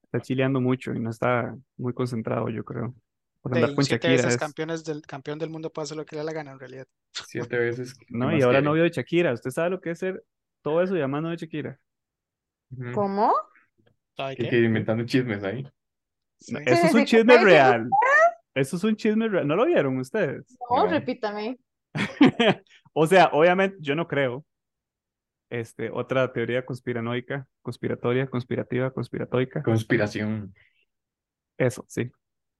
Speaker 1: Está chileando mucho y no está muy concentrado, yo creo. Por andar con
Speaker 2: siete
Speaker 1: Shakira.
Speaker 2: veces
Speaker 1: es-
Speaker 2: campeones del, campeón del mundo puede hacer lo que le dé la gana en realidad.
Speaker 3: Siete veces. ¿qué
Speaker 1: No, y ahora
Speaker 3: quiere?
Speaker 1: novio de Shakira. ¿Usted sabe lo que es ser todo eso llamando de Shakira?
Speaker 4: ¿Cómo?
Speaker 2: ¿Sabe
Speaker 3: Que,
Speaker 2: qué?
Speaker 3: que inventando chismes ahí.
Speaker 2: Sí.
Speaker 1: Eso es un chisme
Speaker 4: ¿cómo dice
Speaker 1: real. Eso es un chisme real. ¿No lo vieron ustedes?
Speaker 4: No,
Speaker 3: No.
Speaker 4: repítame.
Speaker 1: O sea, obviamente yo no creo. Este, otra teoría conspiranoica, conspiratoria, conspirativa, conspiratoica.
Speaker 3: Conspiración.
Speaker 1: Eso, sí.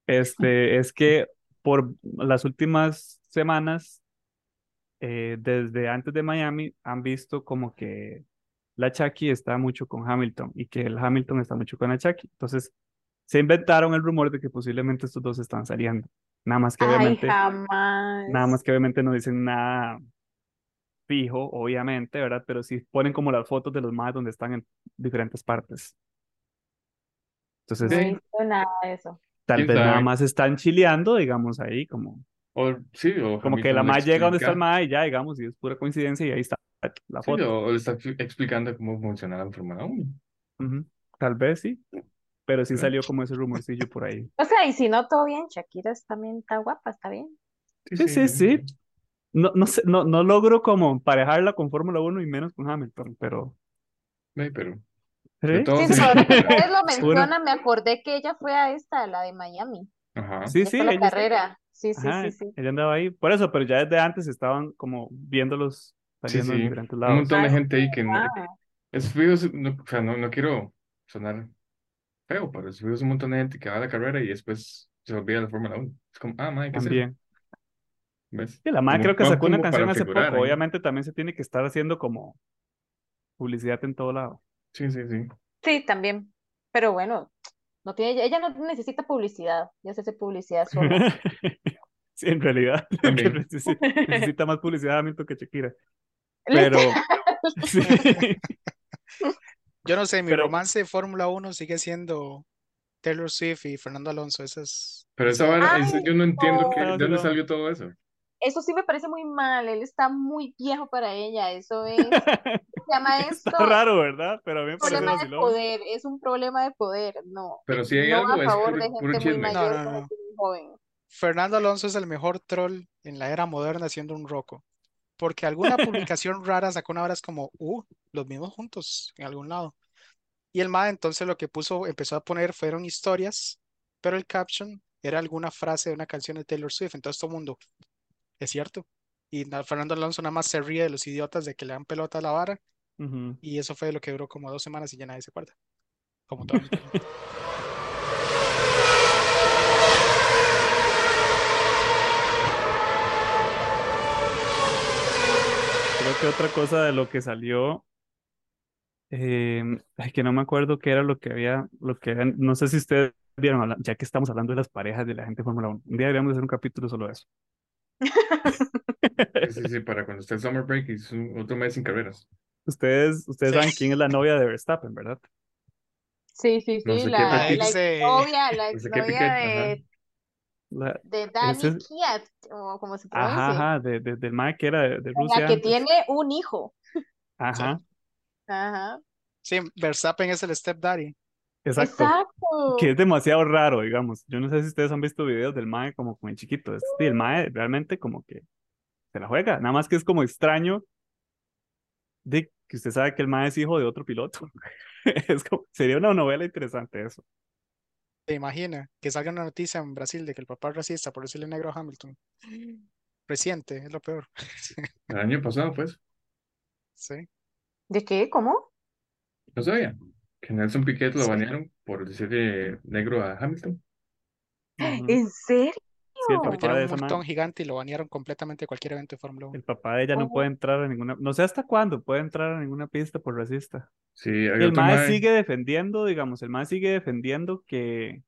Speaker 1: Este, es que por las últimas semanas, eh, desde antes de Miami, han visto como que la Chucky está mucho con Hamilton y que el Hamilton está mucho con la Chucky. Entonces, se inventaron el rumor de que posiblemente estos dos están saliendo. Nada más que
Speaker 4: Ay,
Speaker 1: obviamente,
Speaker 4: jamás.
Speaker 1: nada más que obviamente no dicen nada fijo, obviamente, ¿verdad? Pero sí ponen como las fotos de los más donde están en diferentes partes. Entonces,
Speaker 4: No he
Speaker 3: Sí.
Speaker 4: visto nada de eso.
Speaker 1: tal
Speaker 3: ¿Quién
Speaker 1: vez nada más están chileando, digamos, ahí, como,
Speaker 3: O, sí, o
Speaker 1: como que la más llega donde está el MAE y ya, digamos, y es pura coincidencia y ahí está la
Speaker 3: Sí,
Speaker 1: foto.
Speaker 3: o, o le está expli- explicando cómo funciona la Fórmula 1.
Speaker 1: Ujú. Tal vez sí, pero sí salió como ese rumorcillo por ahí.
Speaker 4: O sea, y si no, todo bien. Shakira también está guapa, está bien.
Speaker 1: Sí, sí, sí. No, no sé, no, no logro como emparejarla con Fórmula 1 y menos con Hamilton, pero...
Speaker 3: Ve, pero
Speaker 1: ¿Sí?
Speaker 3: de
Speaker 4: Sí, ahora que ustedes lo mencionan, me acordé que ella fue a esta, la de Miami.
Speaker 3: Ajá.
Speaker 1: Sí, sí,
Speaker 4: la carrera. Sí, sí,
Speaker 1: ajá,
Speaker 4: sí, sí.
Speaker 1: ella andaba ahí. Por eso, pero ya desde antes estaban como viéndolos
Speaker 3: Sí,
Speaker 1: saliendo en
Speaker 3: sí.
Speaker 1: diferentes
Speaker 3: Un
Speaker 1: lados.
Speaker 3: montón de
Speaker 4: Ay,
Speaker 3: gente ahí que no,
Speaker 4: Ah,
Speaker 3: es o sea, no, no quiero sonar feo, pero es un montón de gente que va a la carrera y después se olvida de la Fórmula 1. Es como, ah, madre, ¿qué?
Speaker 1: También.
Speaker 3: ¿Ves?
Speaker 1: Sí, la madre
Speaker 3: Como-
Speaker 1: creo que sacó una canción hace
Speaker 3: figurar
Speaker 1: poco. Obviamente también se tiene que estar haciendo como publicidad en todo lado.
Speaker 3: Sí, sí, sí.
Speaker 4: sí, también. Pero bueno, no tiene, ella no necesita publicidad. Ya se hace publicidad sola.
Speaker 1: Sí, en realidad, que
Speaker 3: También.
Speaker 1: necesi- necesita más publicidad Hamilton que Shakira. Pero, sí,
Speaker 2: Yo no sé, mi
Speaker 1: Pero-
Speaker 2: romance de Fórmula 1 sigue siendo Taylor Swift y Fernando Alonso, esas...
Speaker 3: Pero esa vara,
Speaker 4: Ay,
Speaker 3: yo no entiendo que, de dónde salió todo eso.
Speaker 4: Eso sí me parece muy mal, él está muy viejo para ella, eso es, ¿cómo se llama
Speaker 1: Está
Speaker 4: esto?
Speaker 1: raro, ¿verdad? Pero a mí me parece
Speaker 4: problema de poder, es un problema de poder, no,
Speaker 3: Pero si hay
Speaker 4: no
Speaker 3: algo,
Speaker 4: a
Speaker 3: es
Speaker 4: favor
Speaker 3: puro,
Speaker 4: de gente muy
Speaker 3: chisme.
Speaker 4: Mayor joven.
Speaker 2: Fernando Alonso es el mejor troll en la era moderna siendo un roco. Porque alguna publicación rara sacó una hora es como, uh, los mismos juntos en algún lado. Y el MAD entonces lo que puso, empezó a poner fueron historias, pero el caption era alguna frase de una canción de Taylor Swift. Entonces todo el mundo, es cierto. Y na- Fernando Alonso nada más se ríe de los idiotas de que le dan pelota a la vara. Y eso fue lo que duró como dos semanas y ya nadie se acuerda. Como todo el
Speaker 1: Creo que otra cosa de lo que salió, eh, que no me acuerdo qué era lo que había, lo que no sé si ustedes vieron, ya que estamos hablando de las parejas de la gente de Fórmula 1, un día deberíamos hacer un capítulo solo de eso.
Speaker 3: Sí, sí, para cuando esté el summer break y es otro mes sin carreras.
Speaker 1: Ustedes, ustedes
Speaker 2: Sí.
Speaker 1: saben quién es la novia de Verstappen, ¿verdad?
Speaker 4: Sí, sí,
Speaker 3: No
Speaker 4: sí,
Speaker 3: sé
Speaker 4: la, la
Speaker 2: Ex
Speaker 4: exnovia, la
Speaker 3: no sé qué
Speaker 4: exnovia
Speaker 3: Piquet, ajá.
Speaker 4: de,
Speaker 1: La,
Speaker 4: de Danny
Speaker 1: ese es-
Speaker 4: Kiat, o como se
Speaker 1: ajá,
Speaker 4: pronuncia,
Speaker 1: ajá, de, de- del mae que era de, de Rusia
Speaker 4: la que
Speaker 1: antes.
Speaker 4: tiene un hijo.
Speaker 1: Ajá,
Speaker 4: Ajá,
Speaker 2: Sí, Verstappen es el stepdaddy.
Speaker 1: exacto.
Speaker 4: exacto.
Speaker 1: Que es demasiado raro, digamos. Yo no sé si ustedes han visto videos del mae como con el chiquito. Es- sí, el mae realmente como que se la juega. Nada más que es como extraño de que usted sabe que el mae es hijo de otro piloto. Es como, sería una novela interesante eso.
Speaker 2: ¿Te imagina que salga una noticia en Brasil de que el papá es racista por decirle negro a Hamilton? Reciente, es lo peor.
Speaker 3: El año pasado, pues,
Speaker 2: Sí.
Speaker 4: ¿De qué? ¿Cómo?
Speaker 3: no sabía que Nelson Piquet lo
Speaker 2: Sí.
Speaker 3: banearon por decirle negro a Hamilton.
Speaker 4: ¿En serio?
Speaker 1: Sí, el papá
Speaker 2: metieron
Speaker 1: de
Speaker 2: un montón gigante y lo banearon completamente de cualquier evento de Fórmula 1.
Speaker 1: el papá de ella no puede entrar a ninguna, no sé hasta cuándo puede entrar a ninguna pista por racista.
Speaker 3: Sí, hay
Speaker 1: Y el
Speaker 3: otro
Speaker 1: mae
Speaker 3: mae,
Speaker 1: sigue defendiendo, digamos, el mae sigue defendiendo que,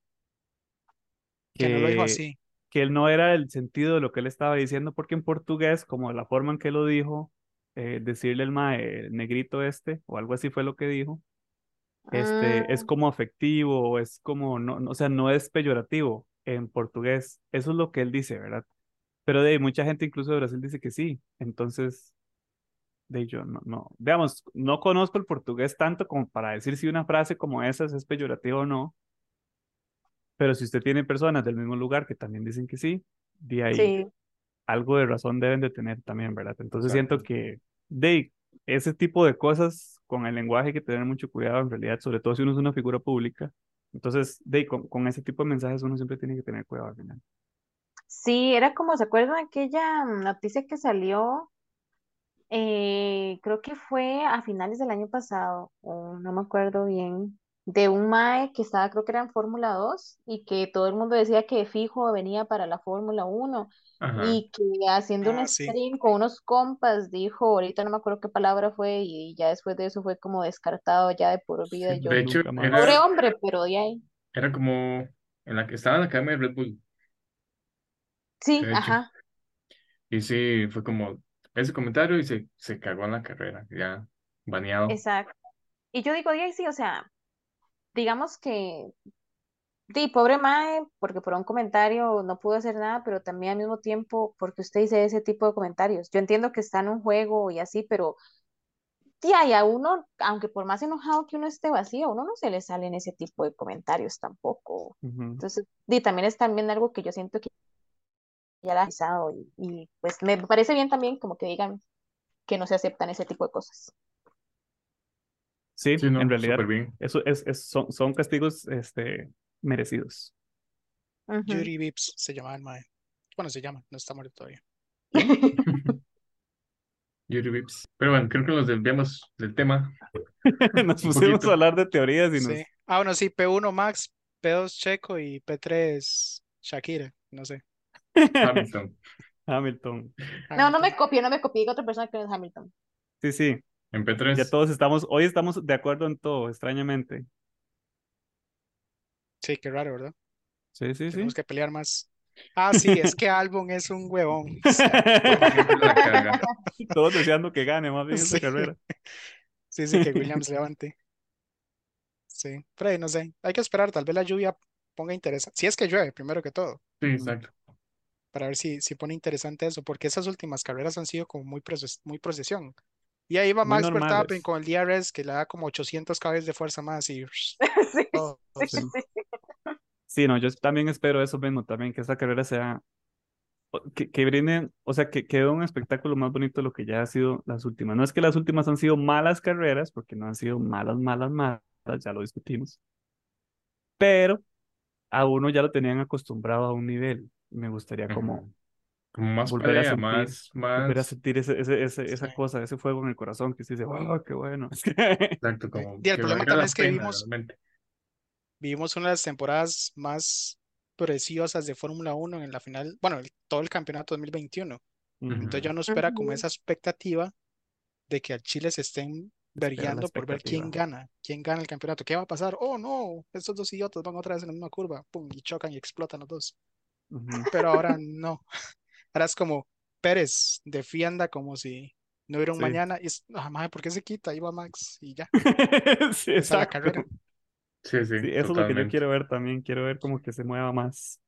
Speaker 2: Que no lo dijo
Speaker 1: que,
Speaker 2: así.
Speaker 1: que él no era el sentido de lo que él estaba diciendo, porque en portugués, como la forma en que lo dijo, eh, decirle el mae, el negrito este, o algo así fue lo que dijo, este, es
Speaker 4: Mm,
Speaker 1: como afectivo, es como, no, no, o sea, no es peyorativo en portugués. Eso es lo que él dice, ¿verdad? Pero de mucha gente incluso de Brasil dice que sí. Entonces, de yo no, no, digamos, no conozco el portugués tanto como para decir si una frase como esa es peyorativa o no. Pero si usted tiene personas del mismo lugar que también dicen que sí, de ahí
Speaker 4: sí,
Speaker 1: algo de razón deben de tener también, ¿verdad? Entonces siento que de ese tipo de cosas con el lenguaje hay que tener mucho cuidado en realidad, sobre todo si uno es una figura pública. Entonces, de con, con ese tipo de mensajes uno siempre tiene que tener cuidado al final.
Speaker 4: sí, era como, ¿se acuerdan aquella noticia que salió? Eh, creo que fue a finales del año pasado, o no me acuerdo bien, de un mae que estaba, creo que era en Fórmula 2 y que todo el mundo decía que fijo venía para la Fórmula 1
Speaker 3: Ajá.
Speaker 4: y que haciendo un
Speaker 2: Ah, sí.
Speaker 4: stream con unos compas dijo, ahorita no me acuerdo qué palabra fue y ya después de eso fue como descartado ya de por vida
Speaker 3: Sí,
Speaker 4: y yo,
Speaker 3: de hecho,
Speaker 4: pobre
Speaker 3: era,
Speaker 4: hombre, pero de ahí.
Speaker 3: era como en la que estaba en la academia de Red Bull,
Speaker 4: Sí, ajá,
Speaker 3: Y sí, fue como ese comentario y se, se cagó en la carrera, ya baneado.
Speaker 4: exacto. Y yo digo, de ahí sí, o sea, digamos que, di, pobre mae, porque por un comentario no pudo hacer nada, pero también al mismo tiempo, porque usted dice ese tipo de comentarios. Yo entiendo que está en un juego y así, pero tía, y a uno, aunque por más enojado que uno esté vacío, a uno no se le salen ese tipo de comentarios tampoco. Entonces, di, también es también algo que yo siento que ya la ha avisado y, y pues me parece bien también como que digan que no se aceptan ese tipo de cosas.
Speaker 1: Sí,
Speaker 3: Sí,
Speaker 1: en
Speaker 3: no,
Speaker 1: realidad,
Speaker 3: bien.
Speaker 1: eso es, es- son, son castigos este, merecidos.
Speaker 2: Yuri Vips se llamaba el mae. Bueno, se llama, no está muerto todavía.
Speaker 3: Yuri Vips. Pero bueno, creo que nos desviamos del tema
Speaker 1: Nos pusimos a hablar de teorías y nos...
Speaker 2: Sí. Ah, bueno, sí, P1 Max, P2 Checo y P3 Shakira, no sé.
Speaker 3: Hamilton.
Speaker 1: Hamilton.
Speaker 4: No, no me copio, no me copie, diga otra persona que no es Hamilton.
Speaker 1: Sí, sí,
Speaker 3: En
Speaker 1: ya
Speaker 3: P3.
Speaker 1: todos estamos, hoy estamos de acuerdo en todo, extrañamente.
Speaker 2: Sí, qué raro, ¿verdad?
Speaker 1: Sí, sí, sí.
Speaker 2: Tenemos que pelear más. Ah, sí, es que Albon es un huevón. O sea.
Speaker 1: Todos deseando que gane más bien esa
Speaker 2: Sí.
Speaker 1: carrera.
Speaker 2: sí, sí, que Williams levante. Sí, pero ahí no sé. Hay que esperar, tal vez la lluvia ponga interesante. Si es que llueve, primero que todo,
Speaker 3: Sí, exacto.
Speaker 2: para ver si, si pone interesante eso, porque esas últimas carreras han sido como muy, proces- muy procesión. Y ahí va Max Verstappen
Speaker 1: normales.
Speaker 2: con el DRS que le da como 800 caballos de fuerza más y
Speaker 4: Sí,
Speaker 2: todos.
Speaker 1: Sí. Sí, no, yo también espero eso mismo, también que esta carrera sea, que, que brinden, o sea, que quede un espectáculo más bonito de lo que ya ha sido las últimas. No es que las últimas han sido malas carreras, porque no han sido malas, malas, malas, ya lo discutimos, pero a uno ya lo tenían acostumbrado a un nivel. Me gustaría como.
Speaker 3: Como más
Speaker 1: volver a sentir,
Speaker 3: más,
Speaker 1: volver a
Speaker 3: más,
Speaker 1: sentir ese, ese, ese- esa
Speaker 2: Sí.
Speaker 1: cosa, ese fuego en el corazón que se dice, wow, qué bueno.
Speaker 3: exacto, como
Speaker 2: Y el problema también es que
Speaker 3: pena
Speaker 2: vivimos,
Speaker 3: realmente.
Speaker 2: vivimos una de las temporadas más preciosas de Fórmula 1 en la final, bueno, el- todo el campeonato 2021. Entonces ya uno espera como esa expectativa de que al Chile se estén berreando por ver quién gana, quién gana el campeonato, qué va a pasar. Oh, no, estos dos idiotas van otra vez en la misma curva, pum, y chocan y explotan los dos.
Speaker 1: Ujú.
Speaker 2: Pero ahora no. Ahora es como Pérez defienda como si no hubiera un
Speaker 1: Sí.
Speaker 2: mañana. Y es, ah, ¿por qué se quita? Va Max y ya,
Speaker 1: Sí,
Speaker 2: esa es la
Speaker 1: exacto.
Speaker 2: carrera.
Speaker 3: Sí, sí,
Speaker 1: Sí, eso es lo que yo quiero ver también. Quiero ver como que se mueva más,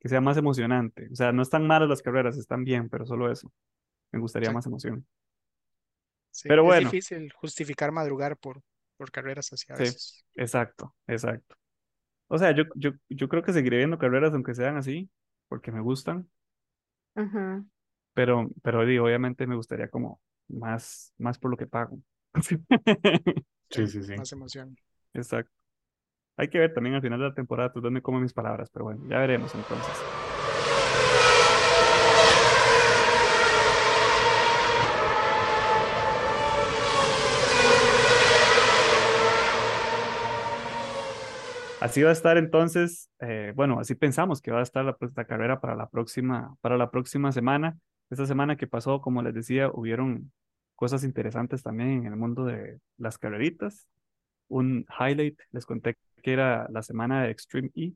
Speaker 1: que sea más emocionante. O sea, no están malas las carreras, están bien, pero solo eso. Me gustaría
Speaker 2: Sí,
Speaker 1: más emoción.
Speaker 2: sí,
Speaker 1: Pero
Speaker 2: es
Speaker 1: bueno,
Speaker 2: difícil justificar madrugar por, por carreras así a
Speaker 1: sí,
Speaker 2: veces.
Speaker 1: exacto, exacto. O sea, yo, yo, yo creo que seguiré viendo carreras aunque sean así, porque me gustan, Pero, pero obviamente me gustaría como más, más por lo que pago.
Speaker 3: Sí,
Speaker 2: Sí,
Speaker 3: sí, sí.
Speaker 2: más emoción.
Speaker 1: Exacto. Hay que ver también al final de la temporada pues, dónde como mis palabras, pero bueno, ya veremos entonces. Así va a estar entonces, eh, bueno, así pensamos que va a estar la, pues, la carrera para la próxima, para la próxima semana. Esta semana que pasó, como les decía, hubieron cosas interesantes también en el mundo de las carreritas. Un highlight, les conté que era la semana de Extreme E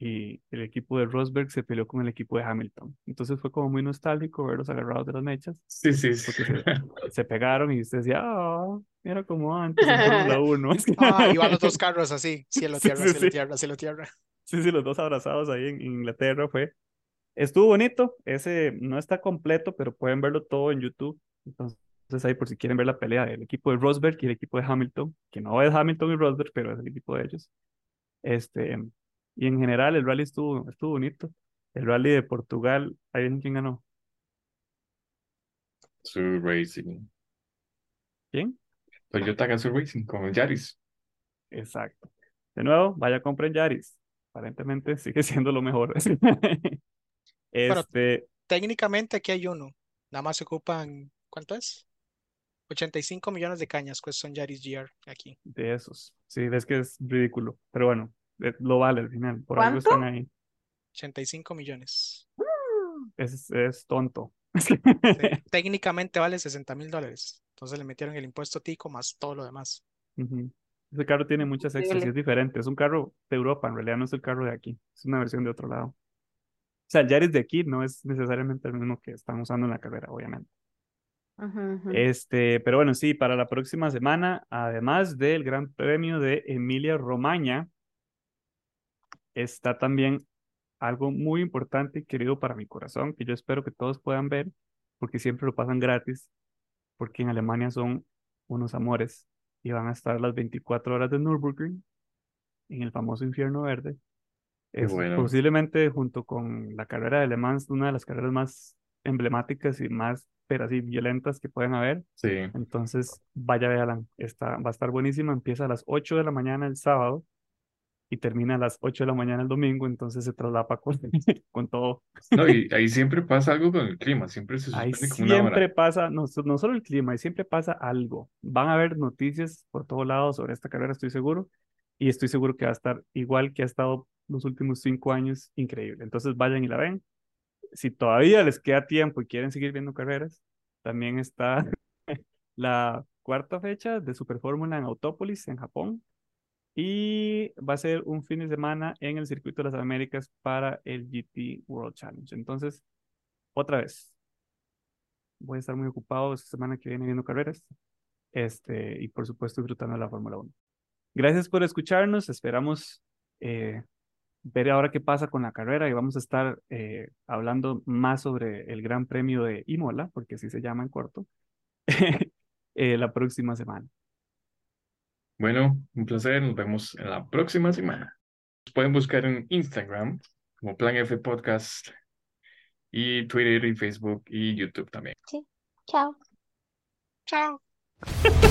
Speaker 1: y el equipo de Rosberg se peleó con el equipo de Hamilton. Entonces fue como muy nostálgico verlos agarrados de las mechas,
Speaker 3: Sí, sí, sí.
Speaker 1: se, se pegaron y usted decía, ah, mira como antes en Fórmula 1.
Speaker 2: Ah, y van los dos carros así, cielo,
Speaker 1: Sí,
Speaker 2: tierra,
Speaker 1: sí,
Speaker 2: cielo,
Speaker 1: sí.
Speaker 2: tierra, cielo, tierra.
Speaker 1: Sí, sí, los dos abrazados ahí en Inglaterra fue. Estuvo bonito, ese no está completo, pero pueden verlo todo en YouTube. Entonces ahí por si quieren ver la pelea del equipo de Rosberg y el equipo de Hamilton, que no es Hamilton y Rosberg, pero es el equipo de ellos. Este, y en general el rally estuvo, estuvo bonito. El rally de Portugal, ahí ven quién ganó.
Speaker 3: Su Racing.
Speaker 1: ¿Quién?
Speaker 3: Toyota Gazoo Racing con el Yaris.
Speaker 1: Exacto. De nuevo, vaya compren Yaris. Aparentemente sigue siendo lo mejor. Este,
Speaker 2: técnicamente aquí hay uno. Nada más se ocupan, ¿cuánto es? 85 millones de cañas cuestan Yaris GR aquí.
Speaker 1: de esos. Sí, es que es ridículo. Pero bueno, lo vale al final. Por algo están ahí.
Speaker 2: 85 millones.
Speaker 1: Es, es tonto.
Speaker 2: Sí, Técnicamente vale 60 mil dólares. Entonces le metieron el impuesto tico más todo lo demás.
Speaker 1: Ese carro tiene muchas extras y es diferente. Es un carro de Europa, en realidad no es el carro de aquí. Es una versión de otro lado. O sea, el Yaris de aquí no es necesariamente el mismo que están usando en la carrera, obviamente. Este, pero bueno, sí, para la próxima semana, además del Gran Premio de Emilia Romagna, está también algo muy importante y querido para mi corazón, que yo espero que todos puedan ver, porque siempre lo pasan gratis, porque en Alemania son unos amores y van a estar las 24 horas de Nürburgring en el famoso infierno verde. Es
Speaker 3: bueno.
Speaker 1: posiblemente junto con la carrera de Le Mans, una de las carreras más emblemáticas y más, pero así, violentas que pueden haber.
Speaker 3: Sí.
Speaker 1: Entonces, vaya, véala, está, va a estar buenísima. Empieza a las 8 de la mañana el sábado y termina a las 8 de la mañana el domingo, entonces se traslapa con, con todo.
Speaker 3: No, y ahí siempre pasa algo con el clima, siempre se
Speaker 1: Ahí
Speaker 3: como una hora.
Speaker 1: siempre pasa, no, so- no solo el clima, ahí siempre pasa algo. Van a haber noticias por todos lados sobre esta carrera, estoy seguro, y estoy seguro que va a estar igual que ha estado los últimos cinco años, increíble. Entonces vayan y la ven. Si todavía les queda tiempo y quieren seguir viendo carreras, también está la cuarta fecha de Super Fórmula en Autópolis, en Japón. Y va a ser un fin de semana en el Circuito de las Américas para el GT World Challenge. Entonces, otra vez, voy a estar muy ocupado esta semana que viene viendo carreras. Este, y por supuesto disfrutando de la Fórmula 1. Gracias por escucharnos. Esperamos eh, ver ahora qué pasa con la carrera y vamos a estar eh, hablando más sobre el Gran Premio de Imola, porque así se llama en corto, eh, la próxima semana.
Speaker 3: Bueno, un placer. Nos vemos en la próxima semana. Nos pueden buscar en Instagram como Plan F Podcast y Twitter y Facebook y YouTube también.
Speaker 4: Sí. Chao.
Speaker 2: Chao.